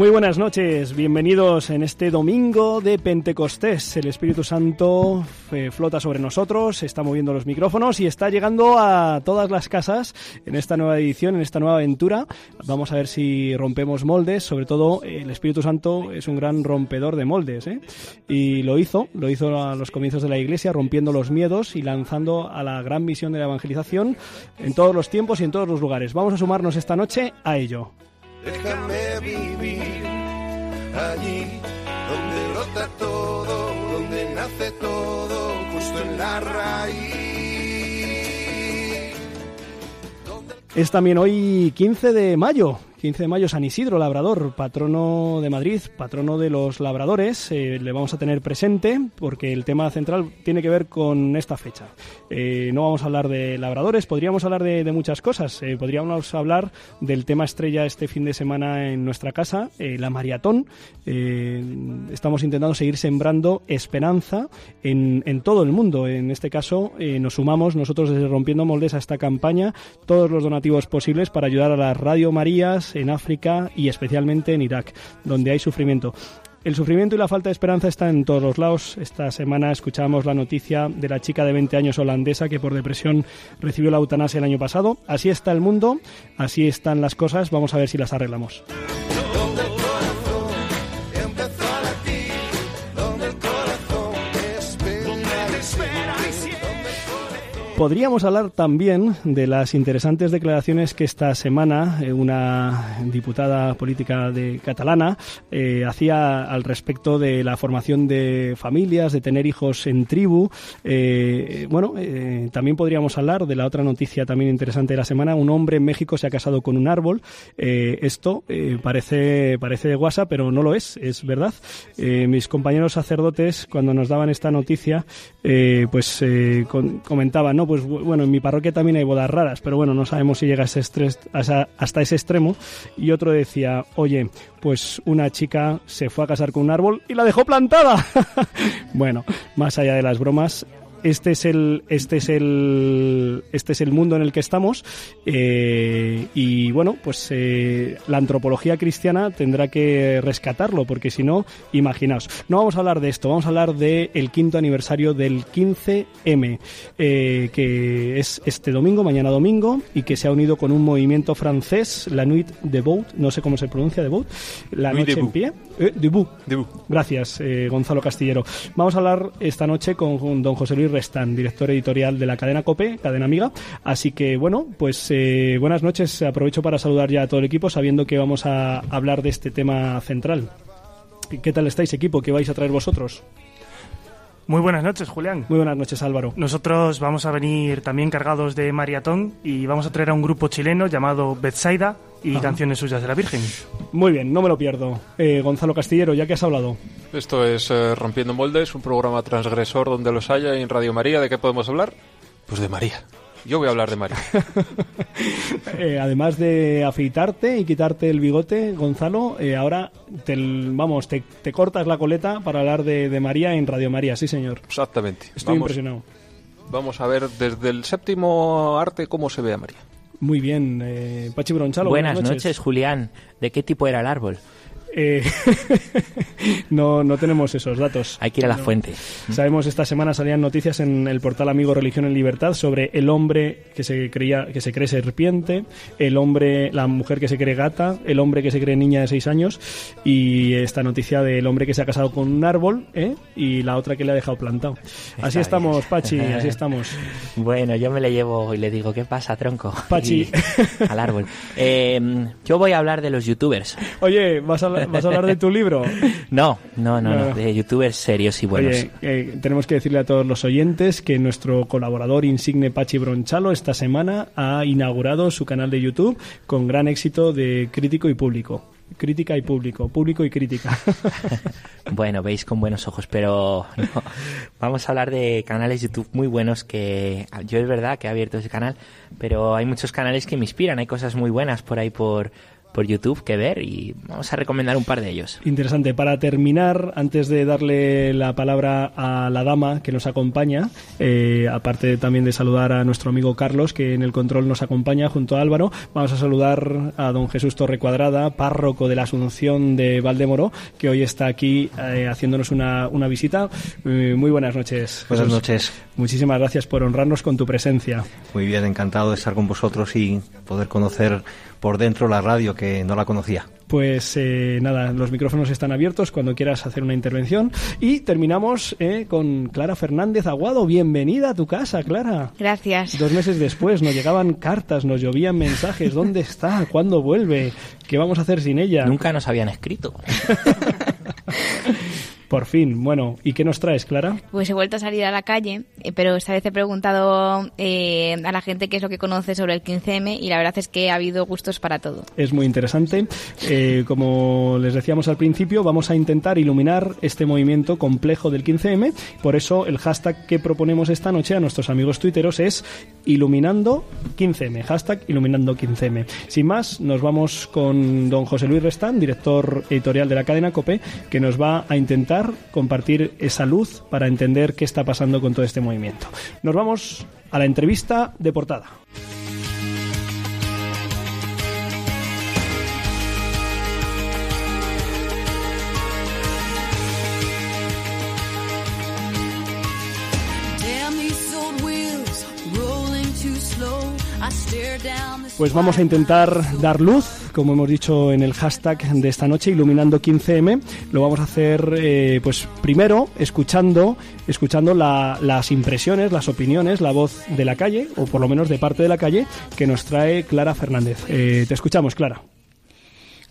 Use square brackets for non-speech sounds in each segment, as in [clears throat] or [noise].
Muy buenas noches, bienvenidos en este domingo de Pentecostés. El Espíritu Santo eh, flota sobre nosotros, está moviendo los micrófonos y está llegando a todas las casas en esta nueva edición, en esta nueva aventura. Vamos a ver si rompemos moldes, sobre todo el Espíritu Santo es un gran rompedor de moldes ¿eh? y lo hizo, lo hizo a los comienzos de la Iglesia, rompiendo los miedos y lanzando a la gran misión de la evangelización en todos los tiempos y en todos los lugares. Vamos a sumarnos esta noche a ello. Déjame vivir allí donde brota todo, donde nace todo, justo en la raíz. Es también hoy 15 de mayo, 15 de mayo, San Isidro Labrador, patrono de Madrid, patrono de los labradores. Eh, le vamos a tener presente porque el tema central tiene que ver con esta fecha. Eh, no vamos a hablar de labradores, podríamos hablar de, muchas cosas. Eh, podríamos hablar del tema estrella este fin de semana en nuestra casa, la maratón. estamos intentando seguir sembrando esperanza en, en, todo el mundo. En este caso, nos sumamos nosotros desde Rompiendo Moldes a esta campaña, todos los donativos posibles para ayudar a las Radio Marías en África y especialmente en Irak, donde hay sufrimiento. El sufrimiento y la falta de esperanza están en todos los lados. Esta semana escuchábamos la noticia de la chica de 20 años holandesa que por depresión recibió la eutanasia el año pasado. Así está el mundo, así están las cosas. Vamos a ver si las arreglamos. Podríamos hablar también de las interesantes declaraciones que esta semana eh, una diputada política de catalana eh, hacía al respecto de la formación de familias, de tener hijos en tribu. Eh, bueno, también podríamos hablar de la otra noticia también interesante de la semana. Un hombre en México se ha casado con un árbol. Esto parece, parece guasa, pero no lo es, es verdad. Mis compañeros sacerdotes, cuando nos daban esta noticia, pues comentaban, no, pues bu- bueno, en mi parroquia también hay bodas raras, pero bueno, no sabemos si llega a ese esa- hasta ese extremo. Y otro decía, oye, pues una chica se fue a casar con un árbol y la dejó plantada. [laughs] bueno, más allá de las bromas, este es el este es el este es el mundo en el que estamos eh, y bueno pues eh, la antropología cristiana tendrá que rescatarlo porque si no imaginaos no vamos a hablar de esto vamos a hablar del el quinto aniversario del 15M eh, que es este domingo mañana domingo y que se ha unido con un movimiento francés la Nuit debout no sé cómo se pronuncia debout la Nuit noche en debout. pie eh, debout Debut. Gracias, eh, Gonzalo Castillero. Vamos a hablar esta noche con don José Luis Restán, director editorial de la cadena COPE, cadena amiga. Así que, bueno, pues eh, buenas noches. Aprovecho para saludar ya a todo el equipo, sabiendo que vamos a hablar de este tema central. ¿Qué tal estáis, equipo? ¿Qué vais a traer vosotros? Muy buenas noches, Julián. Muy buenas noches, Álvaro. Nosotros vamos a venir también cargados de maratón y vamos a traer a un grupo chileno llamado Betsaida y Ajá. canciones suyas de la Virgen. Muy bien, no me lo pierdo. Eh, Gonzalo Castillero, ya que has hablado. Esto es eh, Rompiendo Moldes, un programa transgresor donde los haya en Radio María. ¿De qué podemos hablar? Pues de María. Yo voy a hablar de María. [laughs] Eh, además de afeitarte y quitarte el bigote, Gonzalo, eh, ahora te, vamos, te, te cortas la coleta para hablar de, de María en Radio María, sí señor. Exactamente. Estoy vamos, impresionado. vamos a ver desde el séptimo arte cómo se ve a María. Muy bien, eh, Pachi Bronchalo. Buenas noches, Julián. ¿De qué tipo era el árbol? Eh, [laughs] no, no tenemos esos datos. Hay que ir a la No. fuente. Sabemos esta semana salían noticias en el portal Amigo Religión en Libertad sobre el hombre que se creía que se cree serpiente, el hombre, la mujer que se cree gata, el hombre que se cree niña de seis años y esta noticia del hombre que se ha casado con un árbol ¿eh? y la otra que le ha dejado plantado. Así estamos, bien. Pachi, [laughs] así estamos. Bueno, yo me le llevo y le digo, ¿qué pasa, tronco? Pachi. [laughs] Y- al árbol. Eh, yo voy a hablar de los youtubers. Oye, ¿vas a, hablar- vas a hablar de tu libro? [laughs] No, no, no, No. no, de youtubers serios y buenos. Oye, eh, tenemos que decirle a todos los oyentes que nuestro colaborador insigne Pachi Bronchalo esta semana ha inaugurado su canal de YouTube con gran éxito de crítico y público. Crítica y público, público y crítica. [laughs] [laughs] Bueno, veis con buenos ojos, pero no. vamos a hablar de canales YouTube muy buenos que yo es verdad que he abierto ese canal, pero hay muchos canales que me inspiran, hay cosas muy buenas por ahí por por YouTube que ver y vamos a recomendar un par de ellos. Interesante. Para terminar, antes de darle la palabra a la dama que nos acompaña, eh, aparte también de saludar a nuestro amigo Carlos, que en el control nos acompaña junto a Álvaro, vamos a saludar a don Jesús Torre Cuadrada, párroco de la Asunción de Valdemoro, que hoy está aquí eh, haciéndonos una, una visita. Eh, muy buenas noches. Buenas noches. Muchísimas gracias por honrarnos con tu presencia. Muy bien, encantado de estar con vosotros y poder conocer por dentro la radio que no la conocía. Pues eh, nada, los micrófonos están abiertos cuando quieras hacer una intervención. Y terminamos eh, con Clara Fernández Aguado. Bienvenida a tu casa, Clara. Gracias. Dos meses después nos llegaban cartas, nos llovían mensajes. ¿Dónde está? ¿Cuándo vuelve? ¿Qué vamos a hacer sin ella? Nunca nos habían escrito. [laughs] Por fin. Bueno, ¿y qué nos traes, Clara? Pues he vuelto a salir a la calle, eh, pero esta vez he preguntado eh, a la gente qué es lo que conoce sobre el 15M y la verdad es que ha habido gustos para todo. Es muy interesante. Eh, como les decíamos al principio, vamos a intentar iluminar este movimiento complejo del 15M. Por eso el hashtag que proponemos esta noche a nuestros amigos tuiteros es iluminando 15M. Hashtag iluminando 15M. Sin más, nos vamos con don José Luis Restán, director editorial de la cadena COPE, que nos va a intentar compartir esa luz para entender qué está pasando con todo este movimiento. Nos vamos a la entrevista de portada. Pues vamos a intentar dar luz, como hemos dicho en el hashtag de esta noche, iluminando 15M. Lo vamos a hacer, eh, pues primero, escuchando, escuchando la- las impresiones, las opiniones, la voz de la calle, o por lo menos de parte de la calle, que nos trae Clara Fernández. Eh, te escuchamos, Clara.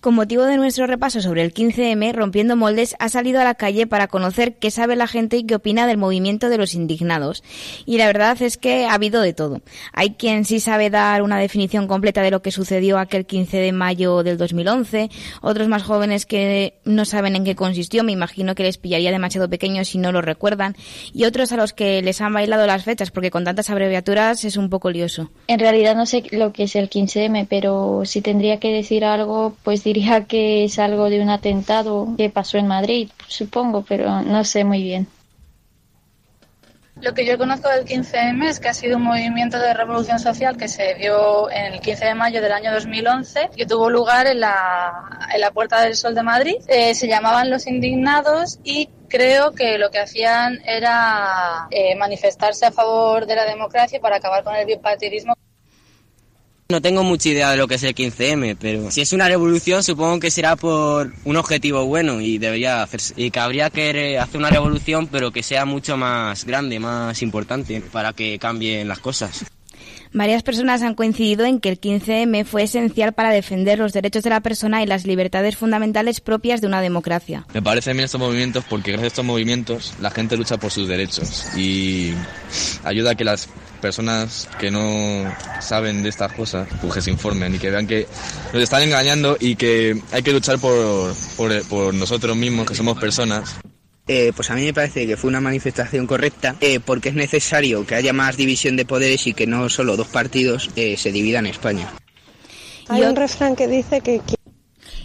Con motivo de nuestro repaso sobre el 15M, Rompiendo Moldes ha salido a la calle para conocer qué sabe la gente y qué opina del movimiento de los indignados. Y la verdad es que ha habido de todo. Hay quien sí sabe dar una definición completa de lo que sucedió aquel 15 de mayo del 2011, otros más jóvenes que no saben en qué consistió, me imagino que les pillaría demasiado pequeños si no lo recuerdan, y otros a los que les han bailado las fechas porque con tantas abreviaturas es un poco lioso. En realidad no sé lo que es el 15M, pero si tendría que decir algo, pues diría que es algo de un atentado que pasó en Madrid, supongo, pero no sé muy bien. Lo que yo conozco del 15M es que ha sido un movimiento de revolución social que se dio en el 15 de mayo del año 2011, que tuvo lugar en la, en la Puerta del Sol de Madrid. Eh, se llamaban Los Indignados y creo que lo que hacían era eh, manifestarse a favor de la democracia para acabar con el bipartidismo. No tengo mucha idea de lo que es el 15M, pero si es una revolución supongo que será por un objetivo bueno y debería hacerse, y que habría que hacer una revolución pero que sea mucho más grande, más importante para que cambien las cosas. Varias personas han coincidido en que el 15M fue esencial para defender los derechos de la persona y las libertades fundamentales propias de una democracia. Me parecen bien estos movimientos porque gracias a estos movimientos la gente lucha por sus derechos y ayuda a que las personas que no saben de estas cosas pues que se informen y que vean que nos están engañando y que hay que luchar por, por, por nosotros mismos que somos personas. Eh, pues a mí me parece que fue una manifestación correcta eh, porque es necesario que haya más división de poderes y que no solo dos partidos eh, se dividan España. Hay un refrán que dice que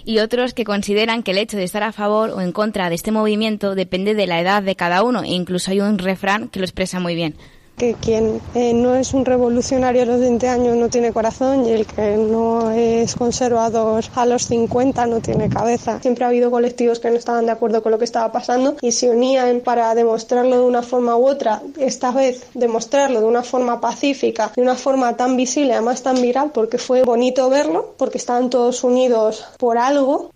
Y otros que consideran que el hecho de estar a favor o en contra de este movimiento depende de la edad de cada uno e incluso hay un refrán que lo expresa muy bien. Que quien eh, no es un revolucionario a los 20 años no tiene corazón y el que no es conservador a los 50 no tiene cabeza. Siempre ha habido colectivos que no estaban de acuerdo con lo que estaba pasando y se unían para demostrarlo de una forma u otra. Esta vez demostrarlo de una forma pacífica, de una forma tan visible, además tan viral, porque fue bonito verlo, porque estaban todos unidos por algo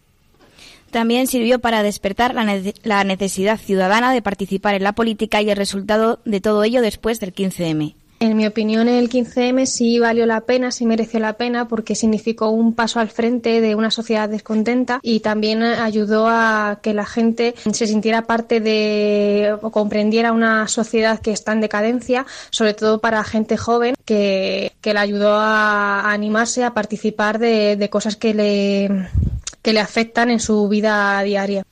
También sirvió para despertar la, nece- la necesidad ciudadana de participar en la política y el resultado de todo ello después del 15M. En mi opinión, el 15M sí valió la pena, sí mereció la pena, porque significó un paso al frente de una sociedad descontenta y también ayudó a que la gente se sintiera parte de o comprendiera una sociedad que está en decadencia, sobre todo para gente joven, que, que le ayudó a, a animarse a participar de, de cosas que le, que le afectan en su vida diaria.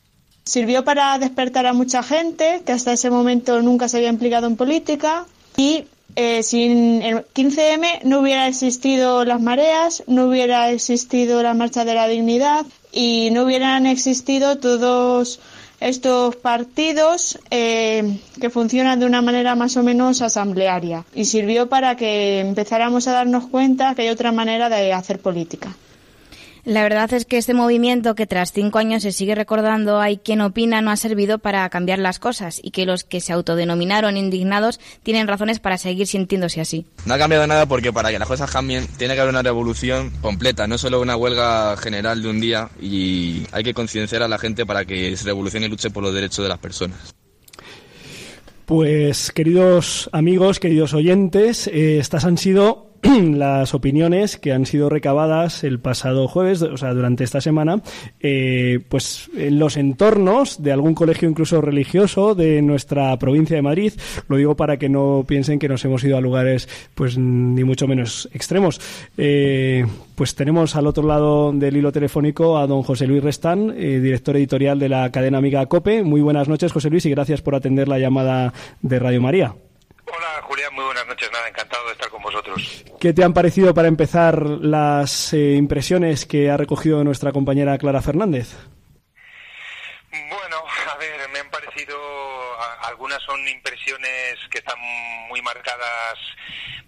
Sirvió para despertar a mucha gente que hasta ese momento nunca se había implicado en política y eh, sin el 15M no hubiera existido las mareas, no hubiera existido la Marcha de la Dignidad y no hubieran existido todos estos partidos eh, que funcionan de una manera más o menos asamblearia y sirvió para que empezáramos a darnos cuenta que hay otra manera de hacer política. La verdad es que este movimiento que tras cinco años se sigue recordando hay quien opina no ha servido para cambiar las cosas y que los que se autodenominaron indignados tienen razones para seguir sintiéndose así. No ha cambiado nada porque para que las cosas cambien tiene que haber una revolución completa, no solo una huelga general de un día y hay que concienciar a la gente para que se revolucione y luche por los derechos de las personas. Pues queridos amigos, queridos oyentes, eh, estas han sido [clears throat] las opiniones que han sido recabadas el pasado jueves, o sea, durante esta semana, eh, pues en los entornos de algún colegio incluso religioso de nuestra provincia de Madrid. Lo digo para que no piensen que nos hemos ido a lugares, pues ni mucho menos extremos. Eh, pues tenemos al otro lado del hilo telefónico a don José Luis Restán, eh, director editorial de la cadena amiga COPE. Muy buenas noches, José Luis, y gracias por atender la llamada de Radio María. Hola Julián, muy buenas noches, nada, encantado vosotros. ¿Qué te han parecido para empezar las eh, impresiones que ha recogido nuestra compañera Clara Fernández? Bueno, a ver, me han parecido, algunas son impresiones que están muy marcadas,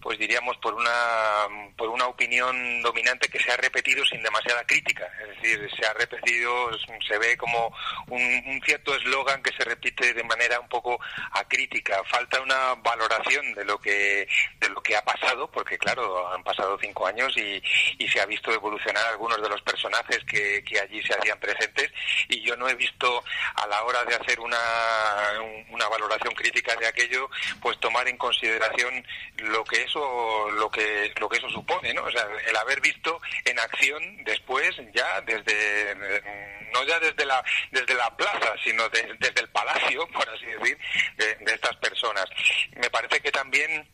pues diríamos, por una, por una opinión dominante que se ha repetido sin demasiada crítica. Es decir, se ha repetido, se ve como un, un cierto eslogan que se repite de manera un poco acrítica. Falta una valoración de lo que, de lo que ha pasado, porque claro, han pasado cinco años y, y se ha visto evolucionar algunos de los personajes que, que allí se hacían presentes y yo no he visto a la hora de hacer una, una valoración crítica de aquello, pues tomar en consideración lo que eso, lo que, lo que eso supone, ¿no? O sea, el haber visto en acción después ya desde, no ya desde la, desde la plaza, sino de- desde el palacio, [laughs] por así decir, de, de estas personas. Me parece que también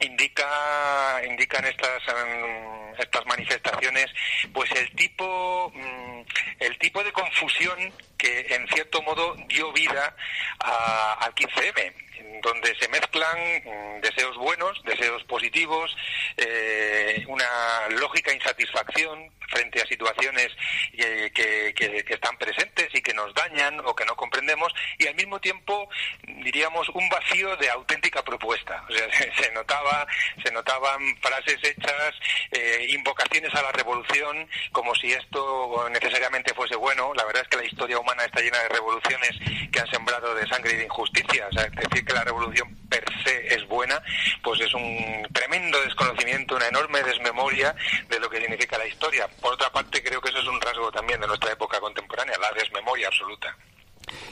indica indican estas em, estas manifestaciones pues el tipo mm, el tipo de confusión que en cierto modo dio vida a- al 15M donde se mezclan mm, deseos buenos, deseos positivos, eh, una lógica insatisfacción frente a situaciones eh, que, están presentes y que nos dañan o que no comprendemos, y al mismo tiempo, diríamos, un vacío de auténtica propuesta. O sea, [laughs] se, notaba, se notaban frases hechas, eh, invocaciones a la revolución, como si esto necesariamente fuese bueno. La verdad es que la historia humana está llena de revoluciones que han sembrado de sangre y de injusticia. Que la revolución per se es buena, pues es un tremendo desconocimiento, una enorme desmemoria de lo que significa la historia. Por otra parte, creo que eso es un rasgo también de nuestra época contemporánea, la desmemoria absoluta.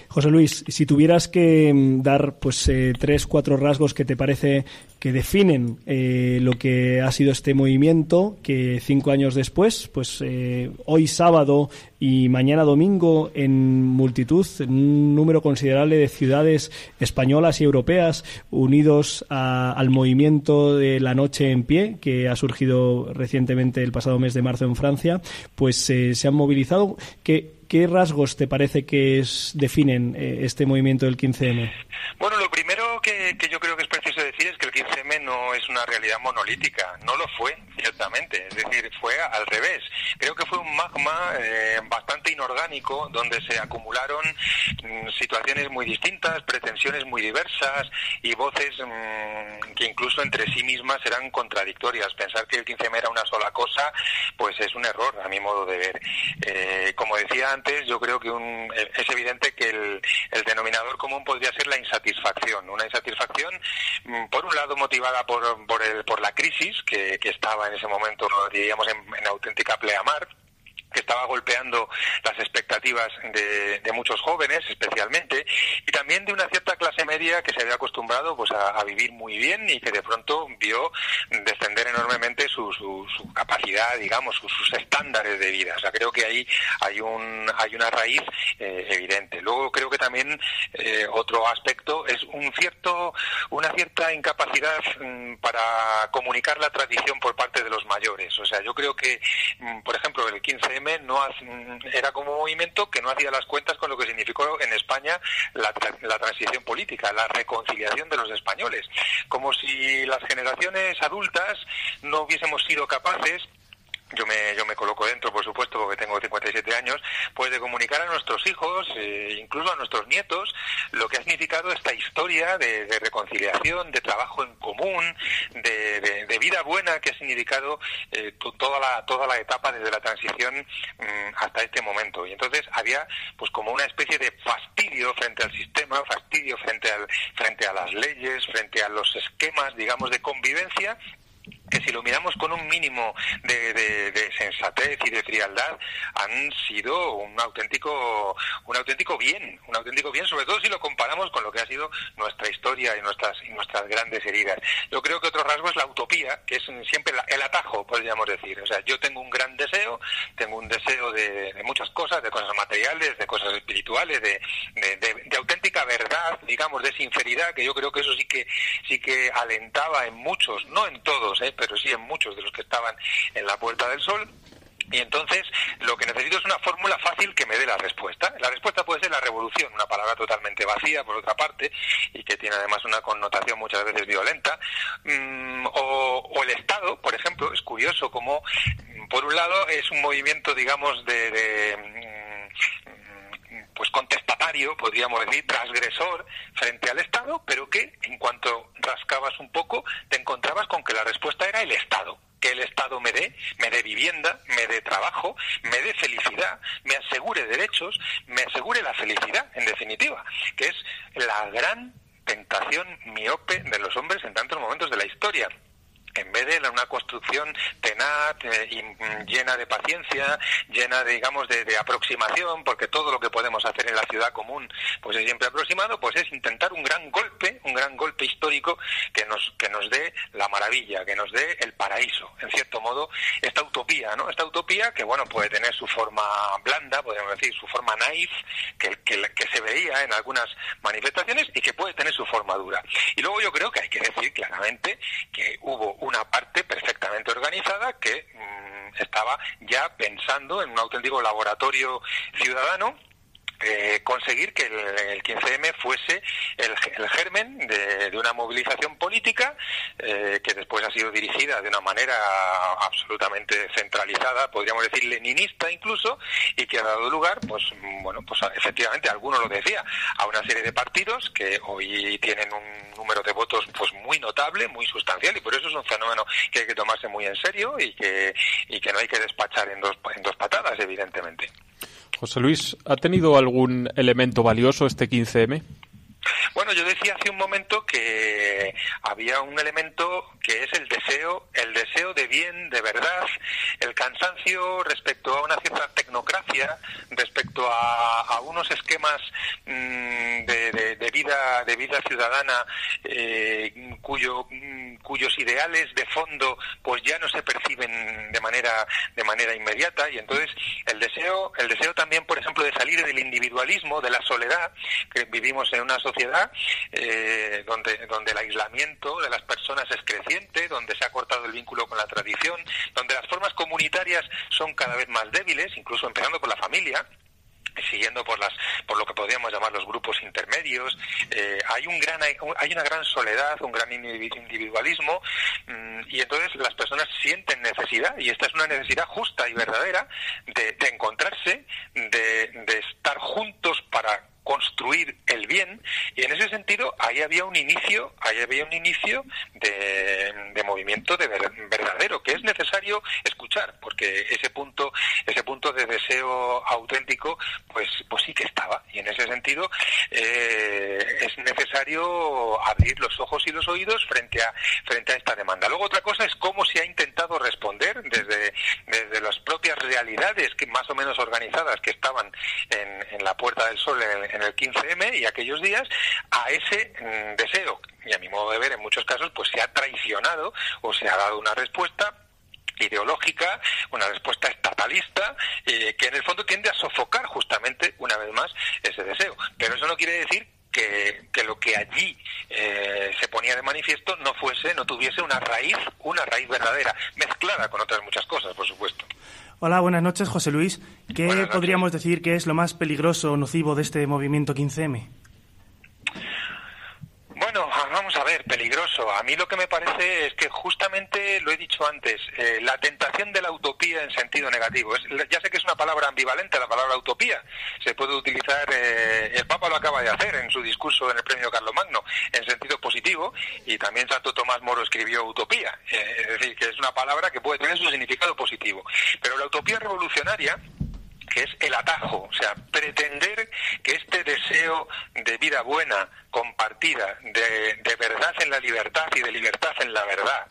José Luis, si tuvieras que mm, dar pues eh, tres, cuatro rasgos que te parece que definen eh, lo que ha sido este movimiento, que cinco años después, pues eh, hoy sábado y mañana domingo en multitud, en un número considerable de ciudades españolas y europeas unidos al movimiento de la noche en pie que ha surgido recientemente el pasado mes de marzo en Francia, pues eh, se han movilizado. ¿Qué, ¿Qué rasgos te parece que es- definen eh, este movimiento del 15M? Bueno, lo primero que, que yo creo que es preciso decir es que el 15M no es una realidad monolítica, no lo fue, ciertamente, es decir, fue al revés. Creo que fue un magma eh, bastante inorgánico donde se acumularon mm, situaciones muy distintas, pretensiones muy diversas y voces mm, que incluso entre sí mismas eran contradictorias. Pensar que el 15M era una sola cosa, pues es un error a mi modo de ver. Eh, como decía antes, yo creo que un- es evidente que el, el denominador común podría ser la insatisfacción. Una insatisfacción, mm, por un lado, motivada por, por, el- por la crisis que, que estaba en ese momento, diríamos, en, en auténtica pleamar que estaba golpeando las expectativas de, muchos jóvenes especialmente y también de una cierta clase media que se había acostumbrado pues a, vivir muy bien y que de pronto vio descender enormemente su, capacidad digamos sus, sus estándares de vida. O sea creo que ahí hay un hay una raíz eh, evidente. Luego creo que también eh, otro aspecto es un cierto una cierta incapacidad mm, para comunicar la tradición por parte de los mayores. O sea yo creo que mm, por ejemplo el 15M no era como un movimiento que no hacía las cuentas con lo que significó en España la, la transición política, la reconciliación de los españoles, como si las generaciones adultas no hubiésemos sido capaces yo me, yo me coloco dentro, por supuesto, porque tengo 57 años, pues de comunicar a nuestros hijos, eh, incluso a nuestros nietos, lo que ha significado esta historia de, de reconciliación, de trabajo en común, de, vida buena que ha significado eh, to- toda, la, toda la etapa desde la transición mm, hasta este momento. Y entonces había pues como una especie de fastidio frente al sistema, fastidio frente, al, frente a las leyes, frente a los esquemas, digamos, de convivencia que si lo miramos con un mínimo de, sensatez y de frialdad han sido un auténtico un auténtico bien un auténtico bien sobre todo si lo comparamos con lo que ha sido nuestra historia y nuestras y nuestras grandes heridas yo creo que otro rasgo es la utopía que es siempre la- el atajo podríamos decir o sea yo tengo un gran deseo tengo un deseo de, muchas cosas de cosas materiales de cosas espirituales de, de- auténtica verdad digamos de sinceridad que yo creo que eso sí que sí que alentaba en muchos no en todos ¿eh? pero sí en muchos de los que estaban en la Puerta del Sol. Y entonces lo que necesito es una fórmula fácil que me dé la respuesta. La respuesta puede ser la revolución, una palabra totalmente vacía por otra parte y que tiene además una connotación muchas veces violenta. Mm, o, el Estado, por ejemplo, es curioso como por un lado es un movimiento, digamos, de, de, mm, pues contestatario, podríamos decir, transgresor frente al Estado, pero que en cuanto rascabas un poco te encontrabas con que la respuesta era el Estado. Que el Estado me dé, me dé vivienda, me dé trabajo, me dé felicidad, me asegure derechos, me asegure la felicidad, en definitiva, que es la gran tentación miope de los hombres en tantos momentos de la historia en vez de una construcción tenaz, eh, mm, llena de paciencia, llena, de, digamos, de, de aproximación, porque todo lo que podemos hacer en la ciudad común pues es siempre aproximado, pues es intentar un gran golpe, un gran golpe histórico que nos, que nos dé la maravilla, que nos dé el paraíso, en cierto modo, esta utopía, ¿no? Esta utopía que, bueno, puede tener su forma blanda, podemos decir, su forma naif, que, que, que se veía en algunas manifestaciones y que puede tener su forma dura. Y luego yo creo que hay que decir claramente que hubo una parte perfectamente organizada que mm, estaba ya pensando en un auténtico laboratorio ciudadano eh, conseguir que el, el 15M fuese el, germen de, una movilización política eh, que después ha sido dirigida de una manera absolutamente centralizada, podríamos decir leninista incluso, y que ha dado lugar, pues bueno, pues efectivamente, alguno lo decía, a una serie de partidos que hoy tienen un número de votos pues muy notable, muy sustancial, y por eso es un fenómeno que hay que tomarse muy en serio y que, y que no hay que despachar en dos, en dos patadas, evidentemente. José Luis, ¿ha tenido algún elemento valioso este 15M? Bueno, yo decía hace un momento que había un elemento que es el deseo, el deseo de bien, de verdad, el cansancio respecto a una cierta tecnocracia, respecto a, unos esquemas mm, de, de- de vida, de vida ciudadana, eh, cuyo, mm, cuyos ideales de fondo, pues ya no se perciben de manera, de manera inmediata, y entonces el deseo, el deseo también, por ejemplo, de salir del individualismo, de la soledad, que vivimos en una sociedad eh, donde, el aislamiento de las personas es creciente, donde se ha cortado el vínculo con la tradición, donde las formas comunitarias son cada vez más débiles, incluso empezando por la familia siguiendo por las por lo que podríamos llamar los grupos intermedios. Eh, hay un gran hay una gran soledad un gran individu- individualismo mm, y entonces las personas sienten necesidad y esta es una necesidad justa y verdadera de, encontrarse de estar juntos para construir el bien y en ese sentido ahí había un inicio ahí había un inicio de, de movimiento de ver- verdadero que es necesario escuchar porque ese punto ese punto de deseo auténtico pues pues sí que estaba y en ese sentido eh, es necesario abrir los ojos y los oídos frente a frente a esta demanda. Luego otra cosa es cómo se ha intentado responder desde desde las propias realidades que más o menos organizadas que estaban en, en la Puerta del Sol en, en el 15M y aquellos días a ese mm, deseo y a mi modo de ver en muchos casos pues se ha traicionado o se ha dado una respuesta ideológica, una respuesta estatalista, eh, que en el fondo tiende a sofocar justamente, una vez más, ese deseo. Pero eso no quiere decir que, que lo que allí eh, se ponía de manifiesto no fuese, no tuviese una raíz, una raíz verdadera, mezclada con otras muchas cosas, por supuesto. Hola, buenas noches, José Luis. ¿Qué podríamos decir que es lo más peligroso o nocivo de este movimiento 15M? Vamos a ver, peligroso. A mí lo que me parece es que justamente, lo he dicho antes, eh, la tentación de la utopía en sentido negativo. Es- ya sé que es una palabra ambivalente, la palabra utopía. Se puede utilizar, eh, el Papa lo acaba de hacer en su discurso en el premio Carlomagno, en sentido positivo, y también Santo Tomás Moro escribió utopía. Eh, es decir, que es una palabra que puede tener su significado positivo. Pero la utopía revolucionaria que es el atajo, o sea, pretender que este deseo de vida buena, compartida, de, de verdad en la libertad y de libertad en la verdad,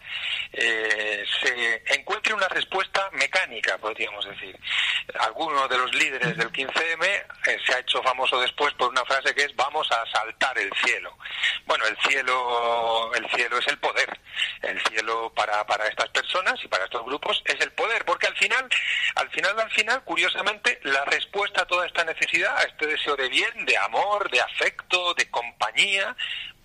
eh, se encuentre una respuesta mecánica, podríamos decir. Alguno de los líderes del 15M eh, se ha hecho famoso después por una frase que es vamos a asaltar el cielo. Bueno, el cielo, el cielo es el poder. El cielo para, para estas personas y para estos grupos es el poder, porque al final, al final, al final, curiosamente, la respuesta a toda esta necesidad, a este deseo de bien, de amor, de afecto, de compañía,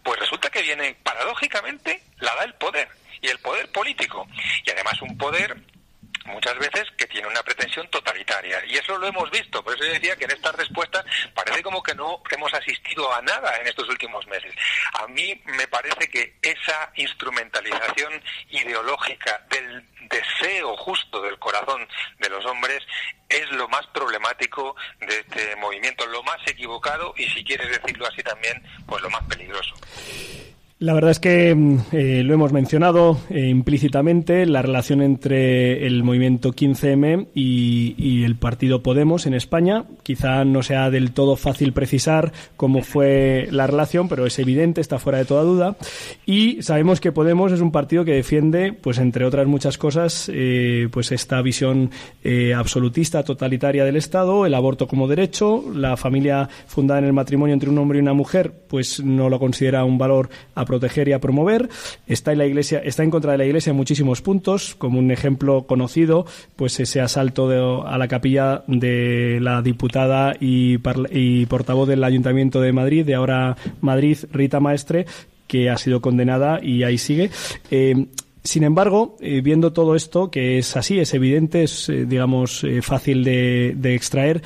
pues resulta que viene, paradójicamente, la da el poder, y el poder político, y además un poder muchas veces que tiene una pretensión totalitaria. Y eso lo hemos visto. Por eso yo decía que en estas respuestas parece como que no hemos asistido a nada en estos últimos meses. A mí me parece que esa instrumentalización ideológica del deseo justo del corazón de los hombres es lo más problemático de este movimiento, lo más equivocado y si quieres decirlo así también, pues lo más. La verdad es que mm, eh, lo hemos mencionado eh, implícitamente, la relación entre el movimiento 15M y, el partido Podemos en España. Quizá no sea del todo fácil precisar cómo fue la relación, pero es evidente, está fuera de toda duda. Y sabemos que Podemos es un partido que defiende, pues entre otras muchas cosas, eh, pues esta visión absolutista, totalitaria del Estado, el aborto como derecho, la familia fundada en el matrimonio entre un hombre y una mujer, pues no lo considera un valor a proteger y a promover. Está en la iglesia, está en contra de la iglesia en muchísimos puntos, como un ejemplo conocido, pues ese asalto de- a la capilla de la diputada y, portavoz del Ayuntamiento de Madrid, de ahora Madrid, Rita Maestre, que ha sido condenada y ahí sigue. Eh, sin embargo, eh, viendo todo esto, que es así, es evidente, es, eh, digamos, fácil de extraer,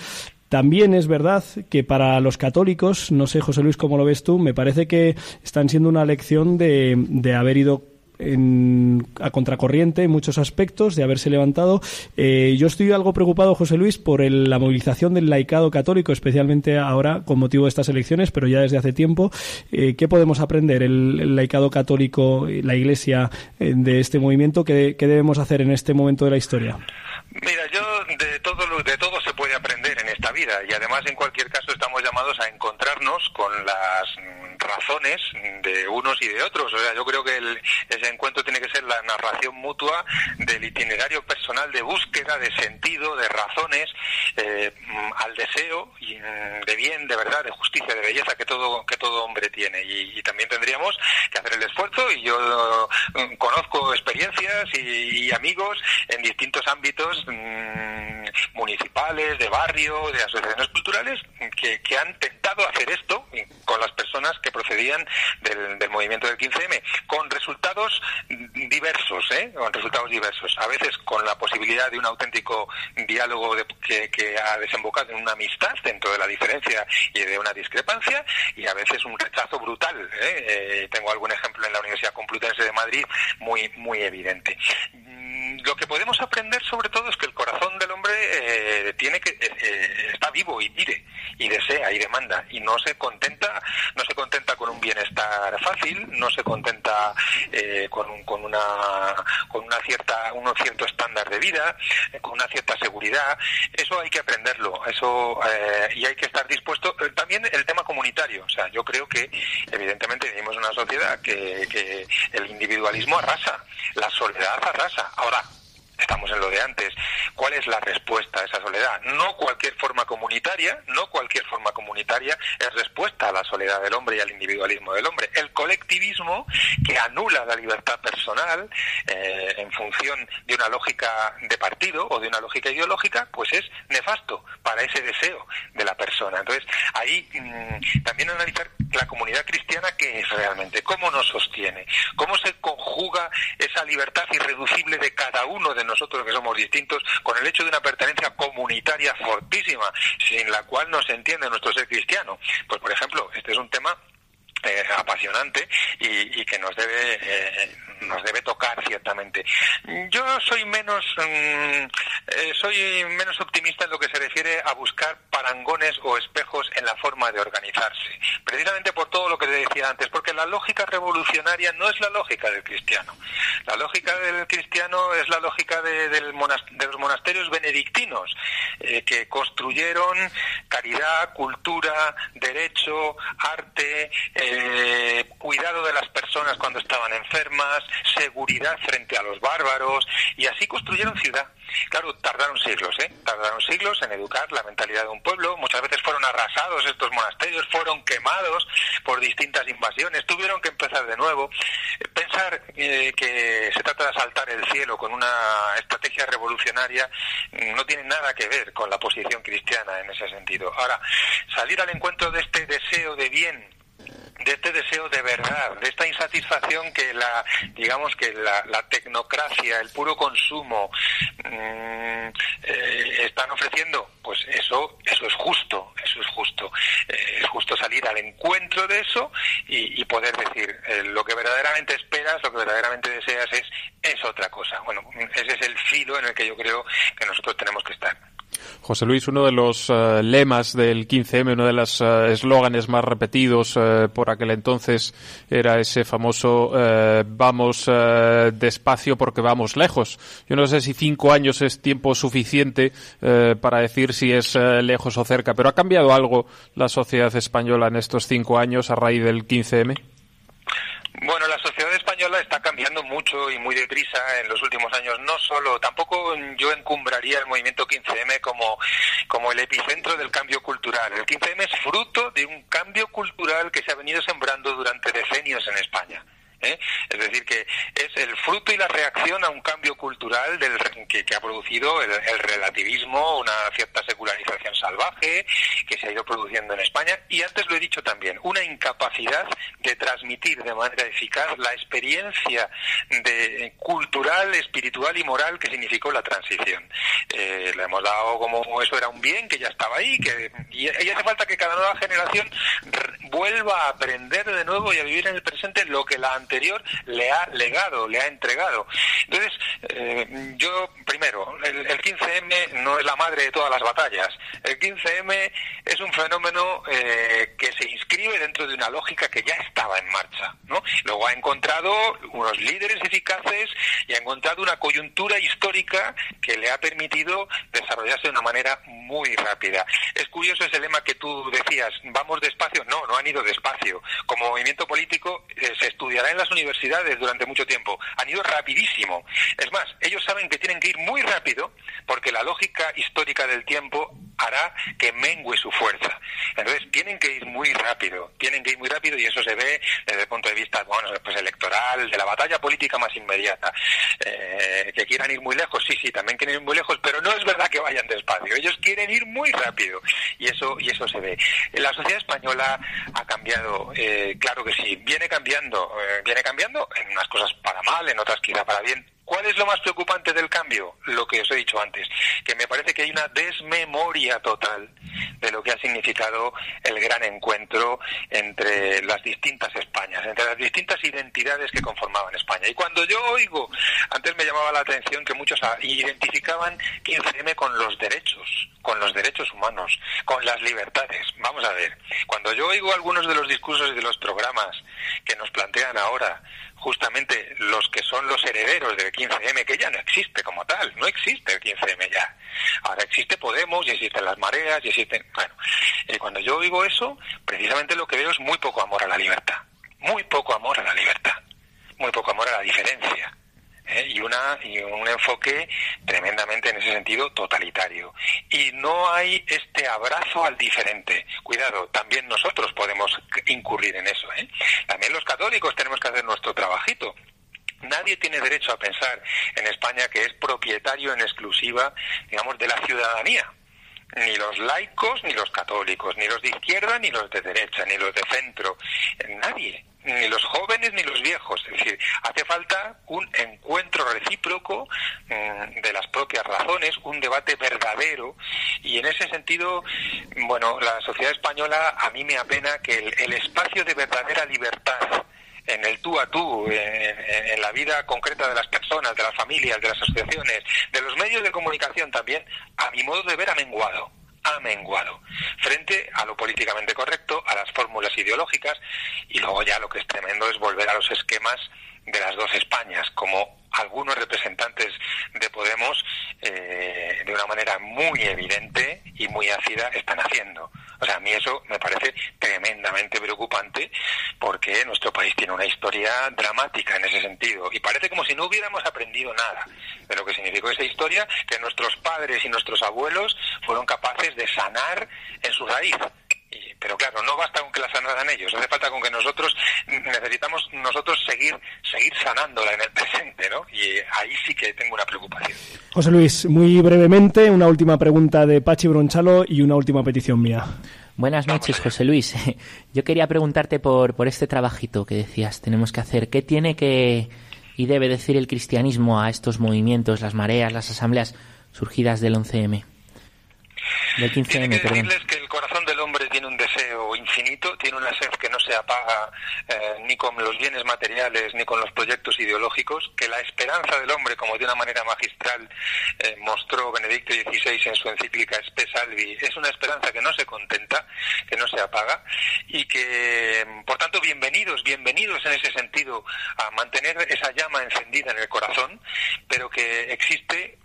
también es verdad que para los católicos, no sé, José Luis, cómo lo ves tú, me parece que están siendo una lección de, de haber ido en- a contracorriente en muchos aspectos, de haberse levantado. Eh, yo estoy algo preocupado, José Luis, por el- la movilización del laicado católico, especialmente ahora con motivo de estas elecciones, pero ya desde hace tiempo. Eh, ¿Qué podemos aprender el, laicado católico, la Iglesia, eh, de este movimiento? ¿Qué, qué debemos hacer en este momento de la historia? Mira, yo de todo de todo se puede aprender en esta y además en cualquier caso estamos llamados a encontrarnos con las mm, razones de unos y de otros. O sea, yo creo que el- ese encuentro tiene que ser la narración mutua del itinerario personal de búsqueda, de sentido, de razones eh, mm, al deseo mm, de bien, de verdad, de justicia, de belleza que todo que todo hombre tiene y, también tendríamos que hacer el esfuerzo y yo mm, conozco experiencias y, y amigos en distintos ámbitos municipales, de barrio, de asociaciones culturales que, que han tentado hacer esto con las personas que procedían del, del movimiento del 15M, con resultados diversos, ¿eh? con resultados diversos, a veces con la posibilidad de un auténtico diálogo que, ha desembocado en una amistad dentro de la diferencia y de una discrepancia, y a veces un rechazo brutal. ¿eh? Eh, tengo algún ejemplo en la Universidad Complutense de Madrid muy, muy evidente. Mm, Lo que podemos aprender sobre todo es que el corazón del hombre eh, tiene que eh, está vivo y pide y desea y demanda y no se contenta no se contenta con un bienestar fácil no se contenta eh, con, un- con una con una cierta un cierto estándar de vida eh, con una cierta seguridad. Eso hay que aprenderlo eso eh, y hay que estar dispuesto. Eh, también el tema comunitario o sea yo creo que evidentemente vivimos en una sociedad que, que el individualismo arrasa la soledad arrasa. Ahora estamos en lo de antes. ¿Cuál es la respuesta a esa soledad? No cualquier forma comunitaria, no cualquier forma comunitaria es respuesta a la soledad del hombre y al individualismo del hombre. El colectivismo que anula la libertad personal eh, en función de una lógica de partido o de una lógica ideológica, pues es nefasto para ese deseo de la persona. Entonces, ahí mm, también analizar la comunidad cristiana qué es realmente, cómo nos sostiene, cómo se conjuga esa libertad irreducible de cada uno de nosotros que somos distintos con el hecho de una pertenencia comunitaria fortísima, sin la cual no se entiende nuestro ser cristiano. Pues, por ejemplo, este es un tema eh, apasionante y, y que nos debe eh, nos debe tocar ciertamente. Yo soy menos mm, eh, soy menos optimista en lo que se refiere a buscar parangones o espejos en la forma de organizarse, precisamente por todo lo que te decía antes, porque la lógica revolucionaria no es la lógica del cristiano. La lógica del cristiano es la lógica de, del de los monasterios benedictinos, eh, que construyeron caridad, cultura, derecho, arte, eh, cuidado de las personas cuando estaban enfermas, seguridad frente a los bárbaros, y así construyeron ciudad. Claro, tardaron siglos, ¿eh? Tardaron siglos en educar la mentalidad de un pueblo. Muchas veces fueron arrasados estos monasterios, fueron quemados por distintas invasiones, tuvieron que empezar de nuevo. Eh, Pensar eh, que se trata de asaltar el cielo con una estrategia revolucionaria mm, no tiene nada que ver con la posición cristiana en ese sentido. Ahora, salir al encuentro de este deseo de bien de este deseo de verdad, de esta insatisfacción que la, digamos que la, tecnocracia, el puro consumo mm, eh, están ofreciendo, pues eso, eso es justo, eso es justo, Eh, es justo salir al encuentro de eso y, y poder decir eh, lo que verdaderamente esperas, lo que verdaderamente deseas es es otra cosa. Bueno, ese es el filo en el que yo creo que nosotros tenemos que estar. José Luis, uno de los eh, lemas del 15M, uno de los eh, eslóganes más repetidos eh, por aquel entonces era ese famoso vamos despacio porque vamos lejos. Yo no sé si cinco años es tiempo suficiente para decir si es lejos o cerca, pero ¿ha cambiado algo la sociedad española en estos cinco años a raíz del 15M? Bueno, la sociedad española está cambiando mucho y muy deprisa en los últimos años. No solo, tampoco yo encumbraría el movimiento 15M como, como el epicentro del cambio cultural. El 15M es fruto de un cambio cultural que se ha venido sembrando durante decenios en España. ¿Eh? Es decir, que es el fruto y la reacción a un cambio cultural del, que, que ha producido el, el relativismo, una cierta secularización salvaje que se ha ido produciendo en España y antes lo he dicho también, una incapacidad de transmitir de manera eficaz la experiencia de cultural, espiritual y moral que significó la transición. Eh, le hemos dado como eso era un bien que ya estaba ahí, que y, y hace falta que cada nueva generación vuelva a aprender de nuevo y a vivir en el presente lo que la anterior le ha legado, le ha entregado. Entonces, eh, yo, primero, el, el 15M no es la madre de todas las batallas. El 15M es un fenómeno eh, que se inscribe dentro de una lógica que ya estaba en marcha. ¿no? Luego ha encontrado unos líderes eficaces y ha encontrado una coyuntura histórica que le ha permitido desarrollarse de una manera muy rápida. Es curioso ese lema que tú decías, vamos despacio. No, no han ido despacio. Como movimiento político eh, se estudiará en las universidades durante mucho tiempo. Han ido rapidísimo. Es más, ellos saben que tienen que ir muy rápido porque la lógica histórica del tiempo hará que mengue su fuerza. Entonces tienen que ir muy rápido, tienen que ir muy rápido y eso se ve desde el punto de vista bueno, pues electoral, de la batalla política más inmediata. Eh, que quieran ir muy lejos, sí, sí, también quieren ir muy lejos, pero no es verdad que vayan despacio. Ellos quieren ir muy rápido y eso y eso se ve. La sociedad española ha cambiado, eh, claro que sí, viene cambiando, eh, viene cambiando en unas cosas para mal, en otras quizá para bien. ¿Cuál es lo más preocupante del cambio? Lo que os he dicho antes, que me parece que hay una desmemoria total de lo que ha significado el gran encuentro entre las distintas Españas, entre las distintas identidades que conformaban España. Y cuando yo oigo, antes me llamaba la atención que muchos identificaban 15M con los derechos, con los derechos humanos, con las libertades. Vamos a ver, cuando yo oigo algunos de los discursos y de los programas que nos plantean ahora, justamente los que son los herederos del 15M, que ya no existe como tal, no existe el 15M ya. Ahora existe Podemos y existen las mareas y existen... Bueno, eh, cuando yo oigo eso, precisamente lo que veo es muy poco amor a la libertad, muy poco amor a la libertad, muy poco amor a la diferencia. ¿Eh? y una y un enfoque tremendamente en ese sentido totalitario y no hay este abrazo al diferente cuidado también nosotros podemos incurrir en eso ¿eh? también los católicos tenemos que hacer nuestro trabajito Nadie tiene derecho a pensar en España que es propietario en exclusiva, digamos, de la ciudadanía. Ni los laicos, ni los católicos, ni los de izquierda, ni los de derecha, ni los de centro. Nadie ni los jóvenes ni los viejos. Es decir, hace falta un encuentro recíproco mmm, de las propias razones, un debate verdadero y en ese sentido, bueno, la sociedad española a mí me apena que el, espacio de verdadera libertad en el tú a tú, en- en la vida concreta de las personas, de las familias, de las asociaciones, de los medios de comunicación también, a mi modo de ver ha menguado ha menguado frente a lo políticamente correcto, a las fórmulas ideológicas y luego ya lo que es tremendo es volver a los esquemas de las dos Españas, como algunos representantes de Podemos eh, de una manera muy evidente y muy ácida están haciendo. O sea, a mí eso me parece tremendamente preocupante porque nuestro país tiene una historia dramática en ese sentido y parece como si no hubiéramos aprendido nada de lo que significó esa historia que nuestros padres y nuestros abuelos fueron capaces de sanar en su raíz. Y- pero claro, no basta con que la sanaran ellos, hace falta con que nosotros necesitamos nosotros seguir seguir sanándola en el presente, ¿no? Y ahí sí que tengo una preocupación. José Luis, muy brevemente, una última pregunta de Pachi Bronchalo y una última petición mía. Buenas noches, José Luis. [laughs] Yo quería preguntarte por, por este trabajito que decías, tenemos que hacer. ¿Qué tiene que y debe decir el cristianismo a estos movimientos, las mareas, las asambleas surgidas del 11M? Del 15M, perdón. Decirles que el corazón del hombre tiene un deseo tiene una sed que no se apaga eh, ni con los bienes materiales ni con los proyectos ideológicos, que la esperanza del hombre, como de una manera magistral eh, mostró Benedicto XVI en su encíclica Spe Salvi, es una esperanza que no se contenta, que no se apaga y que, por tanto, bienvenidos, bienvenidos en ese sentido a mantener esa llama encendida en el corazón, pero que existe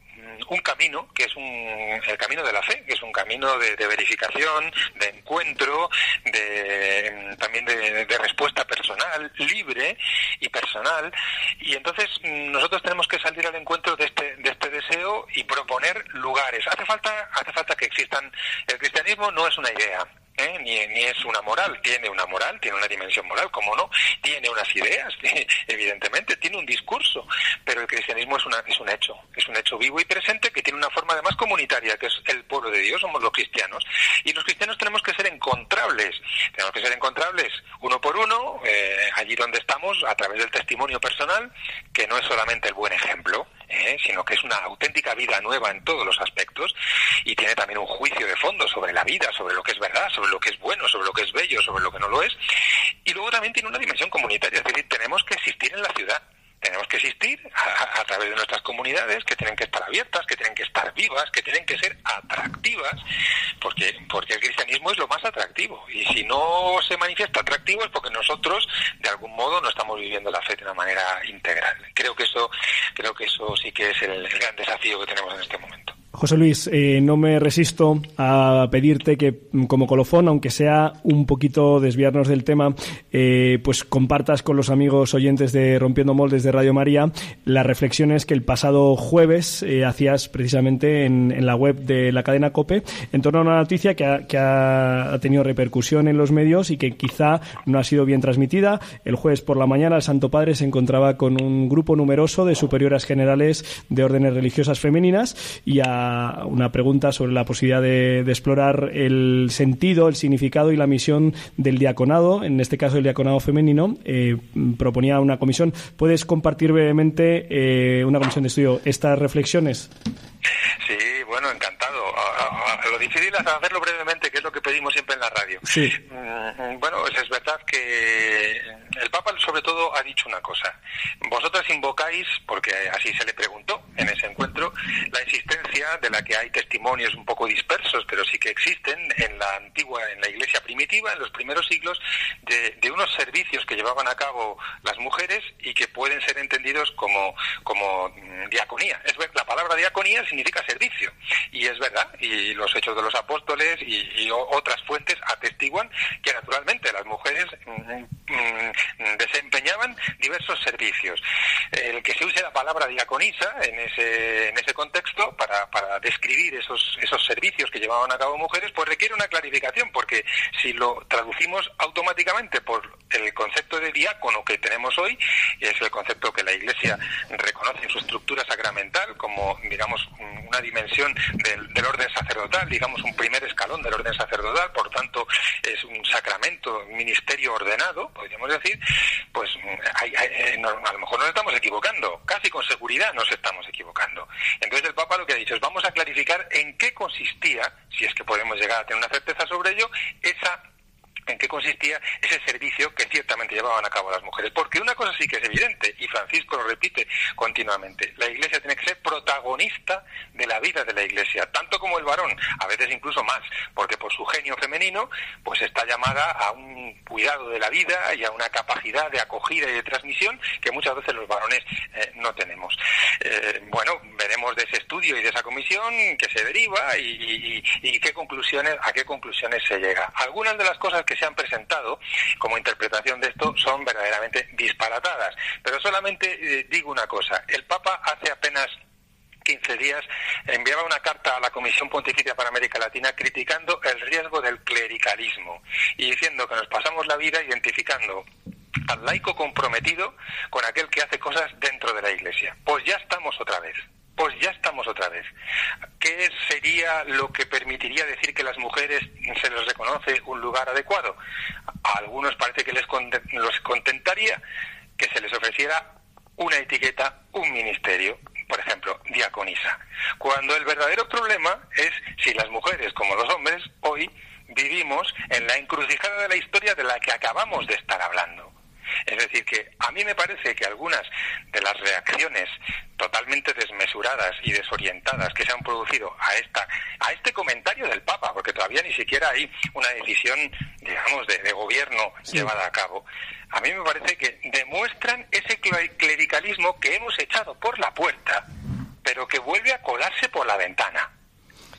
un camino que es un, el camino de la fe, que es un camino de, de verificación, de encuentro, de, también de, de respuesta personal, libre y personal. Y entonces mm, nosotros tenemos que salir al encuentro de este, de este deseo y proponer lugares. Hace falta, hace falta que existan. El cristianismo no es una idea. ¿Eh? Ni, ni es una moral, tiene una moral, tiene una dimensión moral, como no, tiene unas ideas, [laughs] evidentemente, tiene un discurso, pero el cristianismo es, una, es un hecho, es un hecho vivo y presente que tiene una forma además comunitaria, que es el pueblo de Dios, somos los cristianos, y los cristianos tenemos que ser encontrables, tenemos que ser encontrables uno por uno, eh, allí donde estamos, a través del testimonio personal, que no es solamente el buen ejemplo, ¿eh? sino que es una auténtica vida nueva en todos los aspectos y tiene también un juicio de fondo sobre la vida, sobre lo que es verdad, sobre lo que es bueno, sobre lo que es bello, sobre lo que no lo es. Y luego también tiene una dimensión comunitaria, es decir, tenemos que existir en la ciudad. Tenemos que existir a, través de nuestras comunidades que tienen que estar abiertas, que tienen que estar vivas, que tienen que ser atractivas, porque, porque el cristianismo es lo más atractivo. Y si no se manifiesta atractivo es porque nosotros, de algún modo, no estamos viviendo la fe de una manera integral. Creo que eso, creo que eso sí que es el gran desafío que tenemos en este momento. José Luis, eh, no me resisto a pedirte que, mm, como colofón, aunque sea un poquito desviarnos del tema, eh, pues compartas con los amigos oyentes de Rompiendo Moldes de Radio María las reflexiones que el pasado jueves eh, hacías precisamente en, la web de la cadena COPE en torno a una noticia que, ha, que ha tenido repercusión en los medios y que quizá no ha sido bien transmitida. El jueves por la mañana el Santo Padre se encontraba con un grupo numeroso de superioras generales de órdenes religiosas femeninas y a una pregunta sobre la posibilidad de, explorar el sentido, el significado y la misión del diaconado, en este caso el diaconado femenino, eh, proponía una comisión. ¿Puedes compartir brevemente eh, una comisión de estudio estas reflexiones? Sí, bueno, encantado. Lo difícil es hacerlo brevemente, que es lo que pedimos siempre en la radio. Sí. Mm, Bueno, pues es verdad que el Papa sobre todo ha dicho una cosa. Vosotras invocáis, porque así se le preguntó en ese encuentro, la existencia de la que hay testimonios un poco dispersos, pero sí que existen en la antigua, en la iglesia primitiva, en los primeros siglos, de, de unos servicios que llevaban a cabo las mujeres y que pueden ser entendidos como, como diaconía. Es la palabra diaconía significa servicio. Y es verdad, y los hechos de los apóstoles y, otras fuentes atestiguan que naturalmente las mujeres mm, mm, desempeñaban diversos servicios. El que se use la palabra diaconisa en ese, en ese contexto para, para describir esos, esos servicios que llevaban a cabo mujeres, pues requiere una clarificación, porque si lo traducimos automáticamente por el concepto de diácono que tenemos hoy, es el concepto que la Iglesia reconoce en su estructura sacramental como, digamos, una dimensión del orden sacerdotal, digamos, un primer escalón del orden sacerdotal, por tanto, es un sacramento, un ministerio ordenado, podríamos decir, pues hay- hay- eh, a lo mejor nos estamos equivocando, casi con seguridad nos estamos equivocando. Entonces el Papa lo que ha dicho es vamos a clarificar en qué consistía, si es que podemos llegar a tener una certeza sobre ello, esa en qué consistía ese servicio que ciertamente llevaban a cabo las mujeres. Porque una cosa sí que es evidente, y Francisco lo repite continuamente, la Iglesia tiene que ser protagonista de la vida de la Iglesia, tanto como el varón, a veces incluso más, porque por su genio femenino, pues está llamada a un cuidado de la vida y a una capacidad de acogida y de transmisión que muchas veces los varones eh, no tenemos. Eh, bueno, veremos de ese estudio y de esa comisión que se deriva y, y- y qué conclusiones, a qué conclusiones se llega. Algunas de las cosas que se han presentado como interpretación de esto son verdaderamente disparatadas, pero solamente eh, digo una cosa, el Papa hace apenas 15 días enviaba una carta a la Comisión Pontificia para América Latina criticando el riesgo del clericalismo y diciendo que nos pasamos la vida identificando al laico comprometido con aquel que hace cosas dentro de la Iglesia. Pues ya estamos otra vez. Pues ya estamos otra vez. ¿Qué sería lo que permitiría decir que las mujeres se les reconoce un lugar adecuado? A algunos parece que les, los contentaría que se les ofreciera una etiqueta, un ministerio, por ejemplo, diaconisa. Cuando el verdadero problema es si las mujeres, como los hombres, hoy vivimos en la encrucijada de la historia de la que acabamos de estar hablando. Es decir, que a mí me parece que algunas de las reacciones totalmente desmesuradas y desorientadas que se han producido a esta a este comentario del Papa, porque todavía ni siquiera hay una decisión, digamos, de, de gobierno llevada a cabo, a mí me parece que demuestran ese cle- clericalismo que hemos echado por la puerta, pero que vuelve a colarse por la ventana.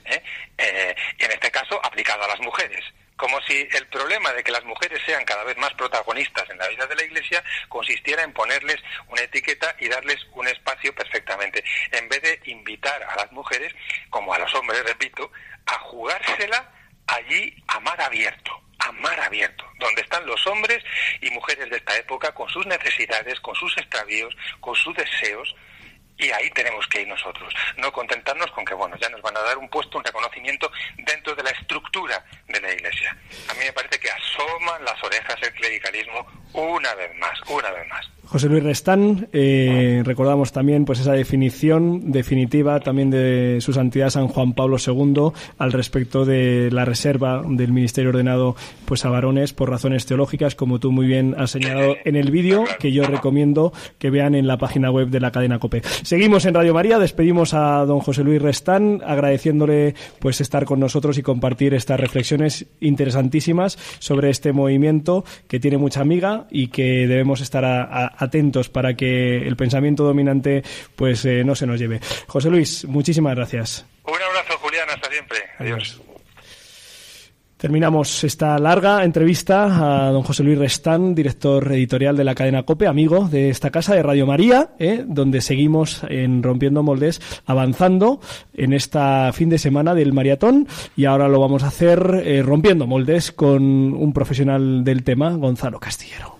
¿eh? Eh, y en este caso aplicado a las mujeres. Como si el problema de que las mujeres sean cada vez más protagonistas en la vida de la Iglesia consistiera en ponerles una etiqueta y darles un espacio perfectamente, en vez de invitar a las mujeres, como a los hombres, repito, a jugársela allí a mar abierto, a mar abierto, donde están los hombres y mujeres de esta época con sus necesidades, con sus extravíos, con sus deseos, y ahí tenemos que ir nosotros. No contentarnos con que, bueno, ya nos van a dar un puesto, un reconocimiento dentro de la estructura de la Iglesia. A mí me parece que asoman las orejas el clericalismo una vez más, una vez más. José Luis Restán, eh, recordamos también pues esa definición definitiva también de su santidad San Juan Pablo II al respecto de la reserva del ministerio ordenado pues a varones por razones teológicas, como tú muy bien has señalado en el vídeo que yo recomiendo que vean en la página web de la cadena Cope. Seguimos en Radio María, despedimos a don José Luis Restán agradeciéndole pues estar con nosotros y compartir estas reflexiones interesantísimas sobre este movimiento que tiene mucha amiga y que debemos estar a- a- atentos para que el pensamiento dominante pues eh, no se nos lleve. José Luis, muchísimas gracias. Un abrazo, Julián, hasta siempre. Adiós. Terminamos esta larga entrevista a don José Luis Restán, director editorial de la cadena COPE, amigo de esta casa de Radio María, ¿eh? donde seguimos en Rompiendo Moldes avanzando en esta fin de semana del maratón y ahora lo vamos a hacer eh, rompiendo moldes con un profesional del tema, Gonzalo Castillero.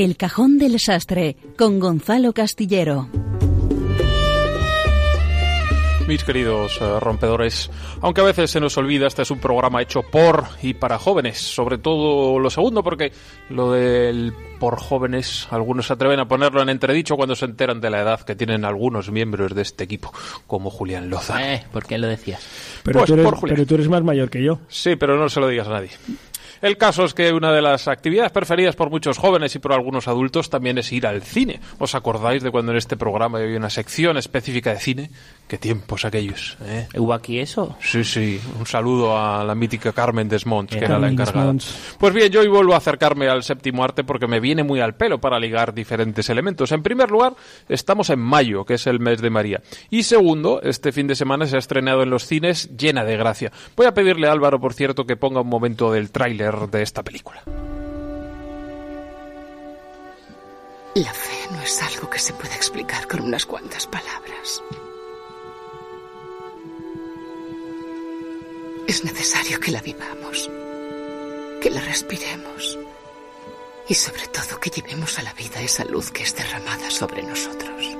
El cajón del sastre con Gonzalo Castillero. Mis queridos eh, rompedores, aunque a veces se nos olvida, este es un programa hecho por y para jóvenes, sobre todo lo segundo, porque lo del por jóvenes, algunos se atreven a ponerlo en entredicho cuando se enteran de la edad que tienen algunos miembros de este equipo, como Julián Loza. Eh, ¿por qué lo decías? Pero, Pues tú eres, por pero tú eres más mayor que yo. Sí, pero no se lo digas a nadie. El caso es que una de las actividades preferidas por muchos jóvenes y por algunos adultos también es ir al cine. ¿Os acordáis de cuando en este programa había una sección específica de cine? ¿Qué tiempos aquellos? ¿eh? ¿Hubo aquí eso? Sí, sí. Un saludo a la mítica Carmen Desmonts, que Era la encargada. Pues bien, yo hoy vuelvo a acercarme al séptimo arte porque me viene muy al pelo para ligar diferentes elementos. En primer lugar, estamos en mayo, que es el mes de María. Y segundo, este fin de semana se ha estrenado en los cines Llena de Gracia. Voy a pedirle a Álvaro, por cierto, que ponga un momento del tráiler de esta película. La fe no es algo que se pueda explicar con unas cuantas palabras. Es necesario que la vivamos, que la respiremos y sobre todo que llevemos a la vida esa luz que es derramada sobre nosotros.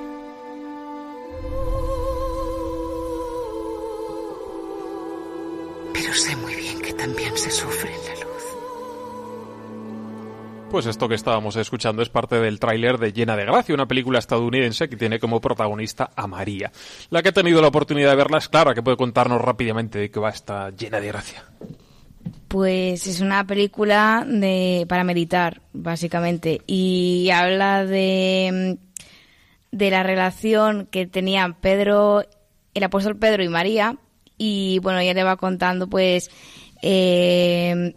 Pero sé muy bien que también se sufre en la. Pues esto que estábamos escuchando es parte del tráiler de Llena de Gracia, una película estadounidense que tiene como protagonista a María. La que ha tenido la oportunidad de verla es Clara, que puede contarnos rápidamente de qué va esta Llena de Gracia. Pues es una película de para meditar, básicamente, y habla de de la relación que tenían Pedro, el apóstol Pedro y María, y bueno, ella te va contando, pues, eh,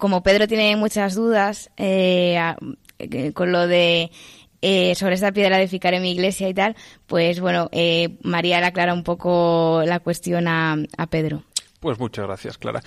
como Pedro tiene muchas dudas eh, eh, con lo de eh, sobre esta piedra de ficar en mi iglesia y tal, pues bueno, eh, María le aclara un poco la cuestión a, a Pedro. Pues muchas gracias, Clara.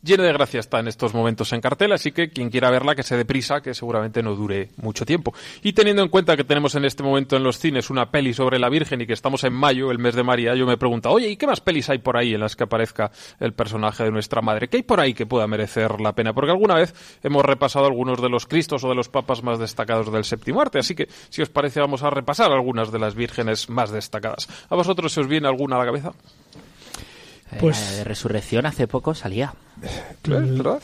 Llena de gracia está en estos momentos en cartel, así que quien quiera verla que se dé prisa, que seguramente no dure mucho tiempo. Y teniendo en cuenta que tenemos en este momento en los cines una peli sobre la Virgen y que estamos en mayo, el mes de María, yo me pregunto, oye, ¿y qué más pelis hay por ahí en las que aparezca el personaje de nuestra madre? ¿Qué hay por ahí que pueda merecer la pena? Porque alguna vez hemos repasado algunos de los cristos o de los papas más destacados del séptimo arte, así que si os parece vamos a repasar algunas de las vírgenes más destacadas. ¿A vosotros se os viene alguna a la cabeza? Pues- La de Resurrección hace poco salía.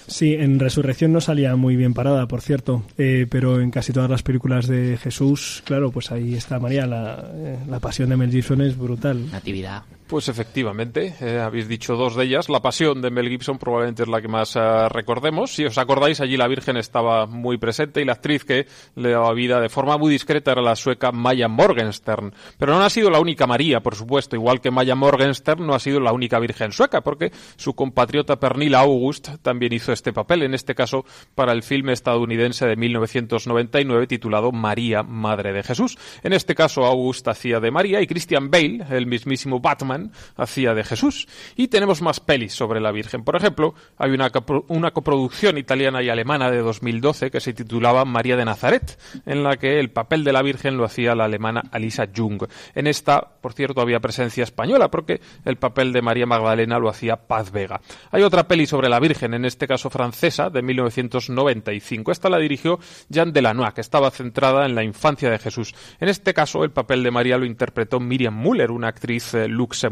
Sí, en Resurrección no salía muy bien parada, por cierto, eh, pero en casi todas las películas de Jesús, claro, pues ahí está María, la, eh, la pasión de Mel Gibson es brutal. Natividad. Pues efectivamente, eh, habéis dicho dos de ellas. La pasión de Mel Gibson probablemente es la que más eh, recordemos. Si os acordáis, allí la Virgen estaba muy presente y la actriz que le daba vida de forma muy discreta era la sueca Maya Morgenstern. Pero no ha sido la única María, por supuesto, igual que Maya Morgenstern no ha sido la única Virgen sueca, porque su compatriota Pernilla August también hizo este papel, en este caso para el filme estadounidense de 1999 titulado María, Madre de Jesús. En este caso August hacía de María y Christian Bale, el mismísimo Batman, hacía de Jesús. Y tenemos más pelis sobre la Virgen. Por ejemplo, hay una, copro- una coproducción italiana y alemana de 2012 que se titulaba María de Nazaret, en la que el papel de la Virgen lo hacía la alemana Alisa Jung. En esta, por cierto, había presencia española porque el papel de María Magdalena lo hacía Paz Vega. Hay otra peli sobre la Virgen, en este caso francesa, de 1995. Esta la dirigió Jean Delanois, que estaba centrada en la infancia de Jesús. En este caso, el papel de María lo interpretó Miriam Müller, una actriz eh, luxemburguesa.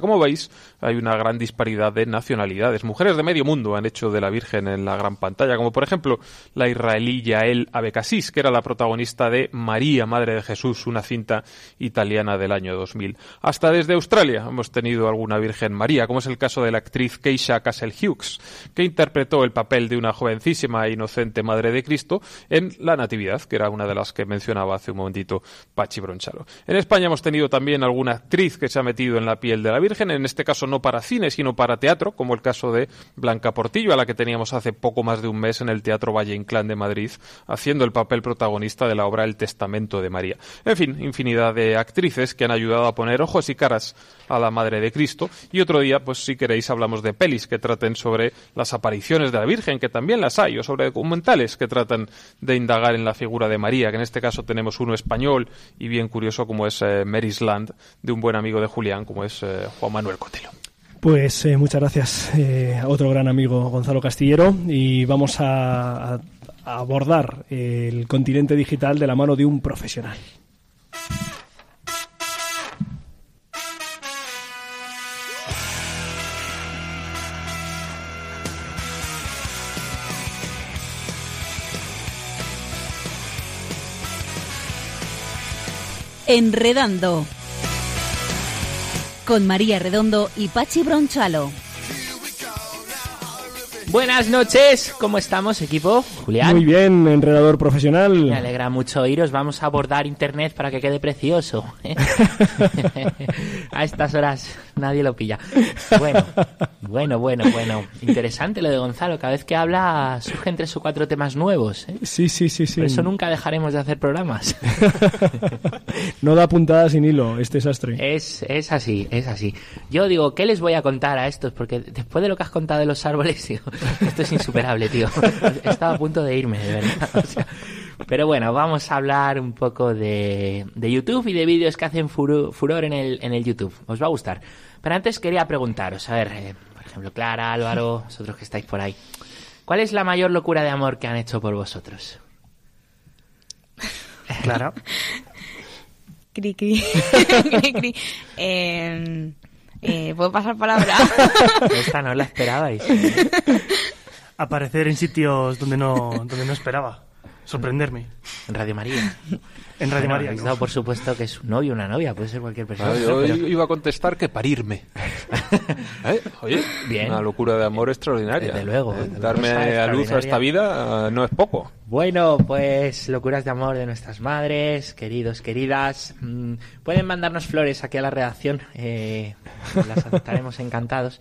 Como veis, hay una gran disparidad de nacionalidades. Mujeres de medio mundo han hecho de la Virgen en la gran pantalla, como por ejemplo la israelí Yael Abekassis, que era la protagonista de María, Madre de Jesús, una cinta italiana del año 2000. Hasta desde Australia hemos tenido alguna Virgen María, como es el caso de la actriz Keisha Castle Hughes, que interpretó el papel de una jovencísima e inocente Madre de Cristo en La Natividad, que era una de las que mencionaba hace un momentito Pachi Bronchalo. En España hemos tenido también alguna actriz que se ha metido en la piel de la Virgen, en este caso no para cine, sino para teatro, como el caso de Blanca Portillo, a la que teníamos hace poco más de un mes en el Teatro Valle Inclán de Madrid, haciendo el papel protagonista de la obra El Testamento de María. En fin, infinidad de actrices que han ayudado a poner ojos y caras a la Madre de Cristo. Y otro día, pues si queréis, hablamos de pelis que traten sobre las apariciones de la Virgen, que también las hay, o sobre documentales que tratan de indagar en la figura de María, que en este caso tenemos uno español y bien curioso como es eh, Mary's de un buen amigo de Julián, como es eh, Juan Manuel Cotelo. Pues eh, muchas gracias eh, a otro gran amigo Gonzalo Castillero y vamos a, a- a abordar el continente digital de la mano de un profesional. Enredando. Con María Redondo y Pachi Bronchalo. Buenas noches, ¿cómo estamos, equipo? Julián. Muy bien, enredador profesional. Me alegra mucho oíros. Vamos a abordar internet para que quede precioso. ¿eh? [laughs] [laughs] a estas horas nadie lo pilla. Bueno, bueno, bueno, bueno. Interesante lo de Gonzalo. Cada vez que habla surgen tres o cuatro temas nuevos. ¿eh? Sí, sí, sí, sí. Por eso nunca dejaremos de hacer programas. [laughs] no da puntada sin hilo este sastre. Es, es así, es así. Yo digo, ¿qué les voy a contar a estos? Porque después de lo que has contado de los árboles, digo, [laughs] esto es insuperable, tío. [laughs] Estaba a punto de irme, de verdad. [laughs] O sea, pero bueno, vamos a hablar un poco de, de YouTube y de vídeos que hacen furu- furor en el, en el YouTube. Os va a gustar. Pero antes quería preguntaros, a ver, eh, por ejemplo, Clara, Álvaro, vosotros que estáis por ahí. ¿Cuál es la mayor locura de amor que han hecho por vosotros? Clara. Cri, cri. Cri, cri. Eh, eh, ¿Puedo pasar palabra? [laughs] Esta no la esperabais. Aparecer en sitios donde no, donde no esperaba. Sorprenderme. En Radio María. [laughs] En Radio Bueno, María. dado por supuesto que es un novio o una novia, puede ser cualquier persona. Ah, yo pero- iba a contestar que parirme. [laughs] ¿Eh? Oye, Bien. una locura de amor extraordinaria. Desde luego, ¿Eh? desde Darme a luz a esta vida no es poco. Bueno, pues locuras de amor de nuestras madres, queridos, queridas. Mm, Pueden mandarnos flores aquí a la redacción, eh, las aceptaremos encantados.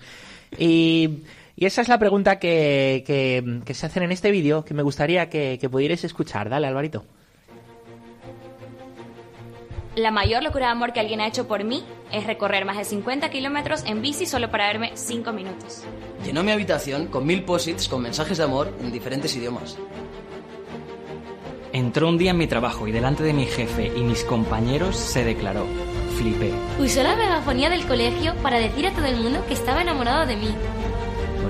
Y, y esa es la pregunta que, que- que se hacen en este vídeo que me gustaría que, que pudierais escuchar. Dale, Alvarito. La mayor locura de amor que alguien ha hecho por mí es recorrer más de 50 kilómetros en bici solo para verme 5 minutos. Llenó mi habitación con mil posits con mensajes de amor en diferentes idiomas. Entró un día en mi trabajo y delante de mi jefe y mis compañeros se declaró. Flipé. Usó la megafonía del colegio para decir a todo el mundo que estaba enamorado de mí.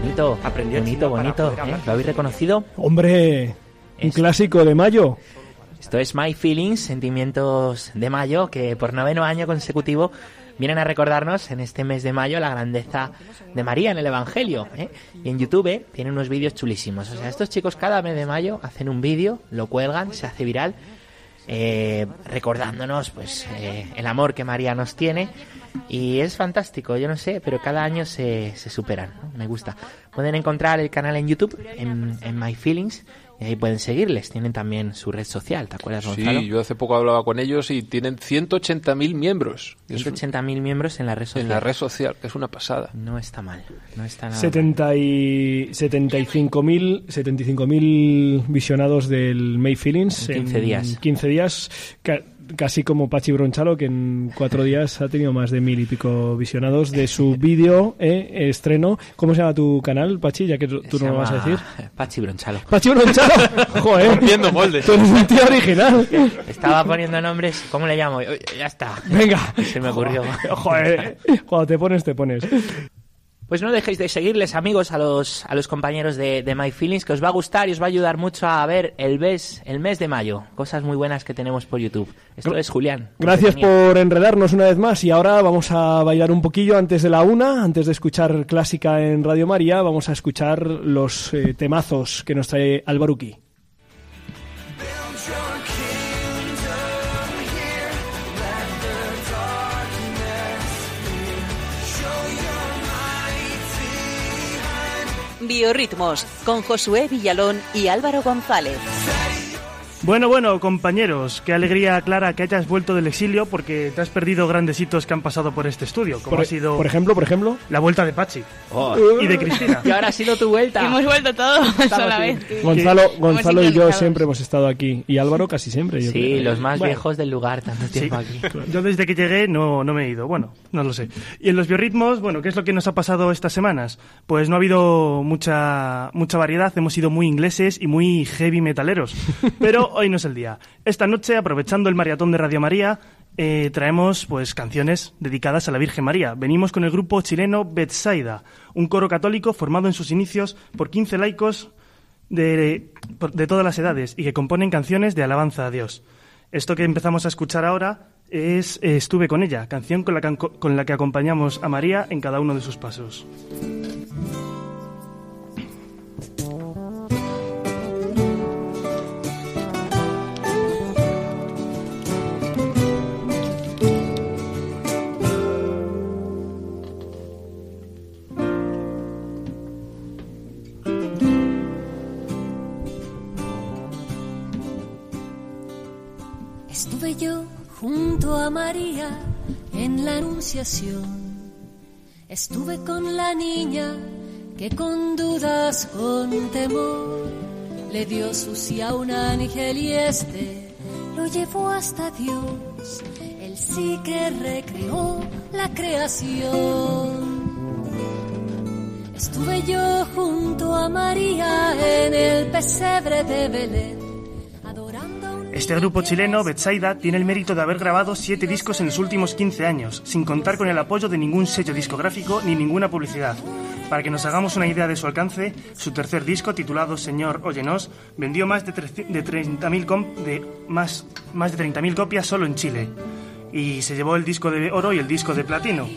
Bonito, bonito, bonito. ¿eh? ¿Lo habéis reconocido? Hombre, un clásico de mayo. Esto es My Feelings, Sentimientos de Mayo, que por noveno año consecutivo vienen a recordarnos en este mes de mayo la grandeza de María en el Evangelio. ¿eh? Y en YouTube eh, tienen unos vídeos chulísimos. O sea, estos chicos cada mes de mayo hacen un vídeo, lo cuelgan, se hace viral, eh, recordándonos pues eh, el amor que María nos tiene. Y es fantástico, yo no sé, pero cada año se, se superan. Me gusta. Pueden encontrar el canal en YouTube, en, en My Feelings, y ahí pueden seguirles. Tienen también su red social, ¿te acuerdas, Gonzalo? Sí, yo hace poco hablaba con ellos y tienen 180.000 miembros. Es un- 180.000 miembros en la red social. en la red social, que es una pasada. No está mal, no está nada 70 y 75.000 75.000 visionados del May Feelings En 15 días. 15 días, casi como Pachi Bronchalo, que en cuatro días ha tenido más de mil y pico visionados de su vídeo eh, estreno. ¿Cómo se llama tu canal, Pachi? Ya que tú Se no lo vas a decir. Pachi Bronchalo. Pachi Bronchalo. [laughs] Joder. Rompiendo moldes. Tú eres un tío original. Estaba poniendo nombres, ¿cómo le llamo? Ya está. Venga. Se me ocurrió. Joder. Cuando te pones, te pones. Pues no dejéis de seguirles, amigos, a los, a los compañeros de, de My Feelings, que os va a gustar y os va a ayudar mucho a ver el mes, el mes de mayo. Cosas muy buenas que tenemos por YouTube. Esto es Julián. Gracias por enredarnos una vez más y ahora vamos a bailar un poquillo antes de la una, antes de escuchar clásica en Radio María, vamos a escuchar los eh, temazos que nos trae Albaruki. Biorritmos con Josué Villalón y Álvaro González. Bueno, bueno, compañeros, qué alegría, Clara, que hayas vuelto del exilio porque te has perdido grandes hitos que han pasado por este estudio, como Por, ha sido por ejemplo, por ejemplo, la vuelta de Pachi Oh. y de Cristina. Y ahora ha sido tu vuelta. Hemos vuelto todos [laughs] sola bien. vez. Gonzalo, Gonzalo y yo siempre hemos estado aquí y Álvaro casi siempre. yo Sí, creo. los más Bueno, viejos del lugar, tanto Sí. tiempo aquí. Yo desde que llegué no, no me he ido. Bueno, no lo sé. Y en los biorritmos, bueno, ¿qué es lo que nos ha pasado estas semanas? Pues no ha habido mucha, mucha variedad. Hemos sido muy ingleses y muy heavy metaleros. [laughs] Pero hoy no es el día. Esta noche, aprovechando el maratón de Radio María, eh, traemos pues canciones dedicadas a la Virgen María. Venimos con el grupo chileno Betsaida, un coro católico formado en sus inicios por 15 laicos de, de todas las edades y que componen canciones de alabanza a Dios. Esto que empezamos a escuchar ahora es eh, Estuve con ella, canción con la que acompañamos a María en cada uno de sus pasos. Estuve con la niña que con dudas, con temor, le dio su sí a un ángel y este lo llevó hasta Dios. Él sí que recreó la creación. Estuve yo junto a María en el pesebre de Belén. Este grupo chileno, Betsaida, tiene el mérito de haber grabado siete discos en los últimos 15 años, sin contar con el apoyo de ningún sello discográfico ni ninguna publicidad. Para que nos hagamos una idea de su alcance, su tercer disco, titulado Señor Óyenos, vendió más de 30.000 de, más, más de 30 copias solo en Chile. Y se llevó el disco de oro y el disco de platino.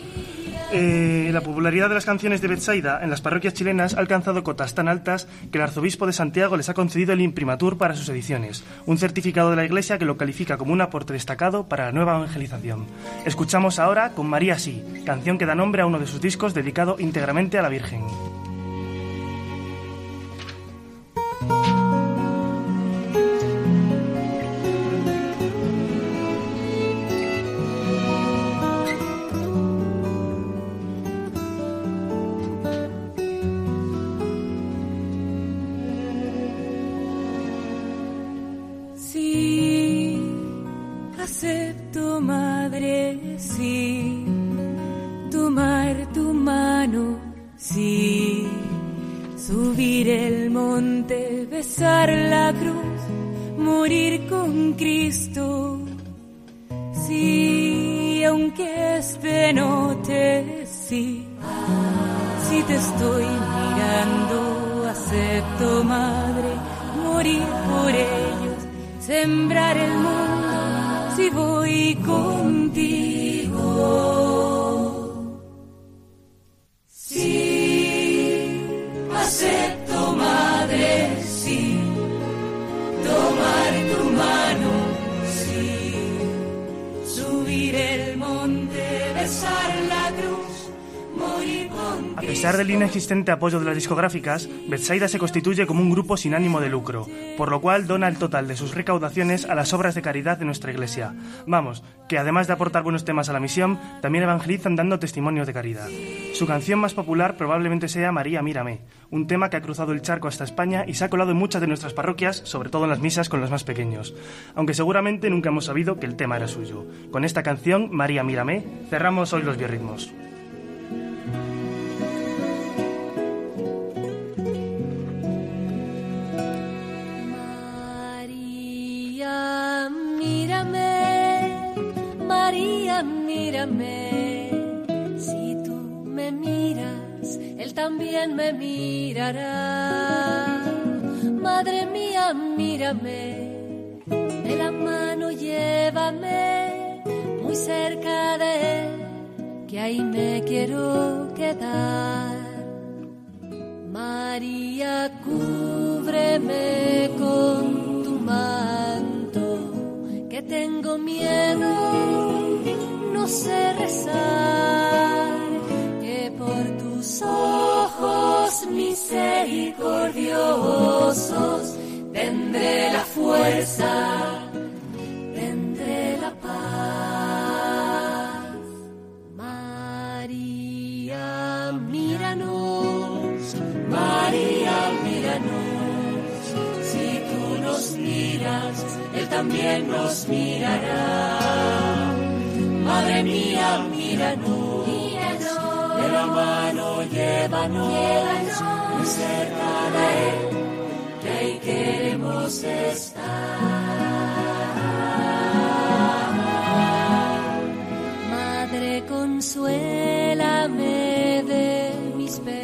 Eh, la popularidad de las canciones de Betsaida en las parroquias chilenas ha alcanzado cotas tan altas que el arzobispo de Santiago les ha concedido el imprimatur para sus ediciones, un certificado de la Iglesia que lo califica como un aporte destacado para la nueva evangelización. Escuchamos ahora con María Sí, canción que da nombre a uno de sus discos dedicado íntegramente a la Virgen. Insistente apoyo de las discográficas, Betsaida se constituye como un grupo sin ánimo de lucro, por lo cual dona el total de sus recaudaciones a las obras de caridad de nuestra iglesia. Vamos, que además de aportar buenos temas a la misión, también evangelizan dando testimonios de caridad. Su canción más popular probablemente sea María Mírame, un tema que ha cruzado el charco hasta España y se ha colado en muchas de nuestras parroquias, sobre todo en las misas con los más pequeños. Aunque seguramente nunca hemos sabido que el tema era suyo. Con esta canción, María Mírame, cerramos hoy los biorritmos. Mírame, si tú me miras, él también me mirará. Madre mía, mírame, de la mano llévame muy cerca de él, que ahí me quiero quedar. María, cúbreme con tu manto, que tengo miedo sé rezar, que por tus ojos misericordiosos tendré la fuerza, tendré la paz. María, míranos, María, míranos, si tú nos miras, Él también nos mirará. Mía, míranos, de la mano llévanos, muy cerca de Él, que ahí queremos estar. Madre, consuélame de mis penas.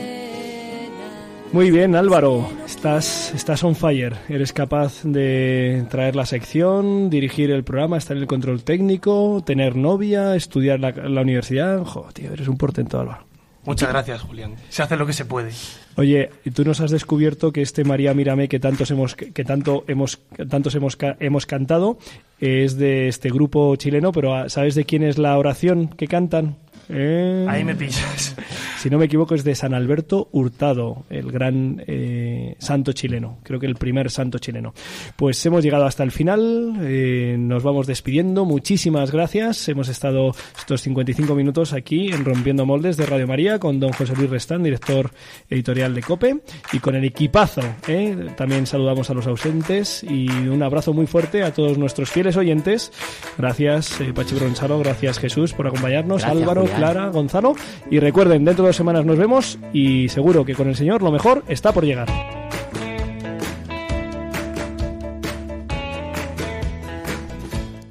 Muy bien, Álvaro. Estás, estás on fire. Eres capaz de traer la sección, dirigir el programa, estar en el control técnico, tener novia, estudiar la, la universidad. Joder, tío, eres un portento, Álvaro. Muchas gracias, Julián. Se hace lo que se puede. Oye, y tú nos has descubierto que este María Mírame que tantos hemos que tanto hemos tantos hemos hemos cantado es de este grupo chileno, pero ah, ¿sabes de quién es la oración que cantan? Eh, Ahí me pillas. [laughs] Si no me equivoco, es de San Alberto Hurtado, el gran eh, santo chileno. Creo que el primer santo chileno. Pues hemos llegado hasta el final. eh, nos vamos despidiendo. Muchísimas gracias. Hemos estado estos 55 minutos aquí en Rompiendo Moldes de Radio María con don José Luis Restán, director editorial de COPE, y con el equipazo. ¿eh? También saludamos a los ausentes y un abrazo muy fuerte a todos nuestros fieles oyentes. Gracias, eh, Pachi gracias Jesús por acompañarnos, Gracias, Álvaro, Julián. Clara, Gonzalo. Y recuerden, dentro de dos semanas nos vemos y seguro que con el Señor lo mejor está por llegar.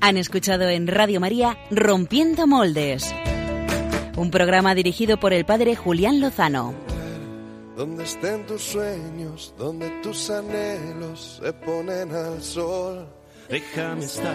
Han escuchado en Radio María Rompiendo Moldes, un programa dirigido por el padre Julián Lozano. Donde estén tus sueños, donde tus anhelos se ponen al sol. Déjame estar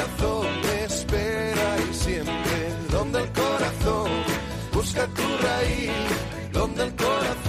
busca tu raíz, donde el corazón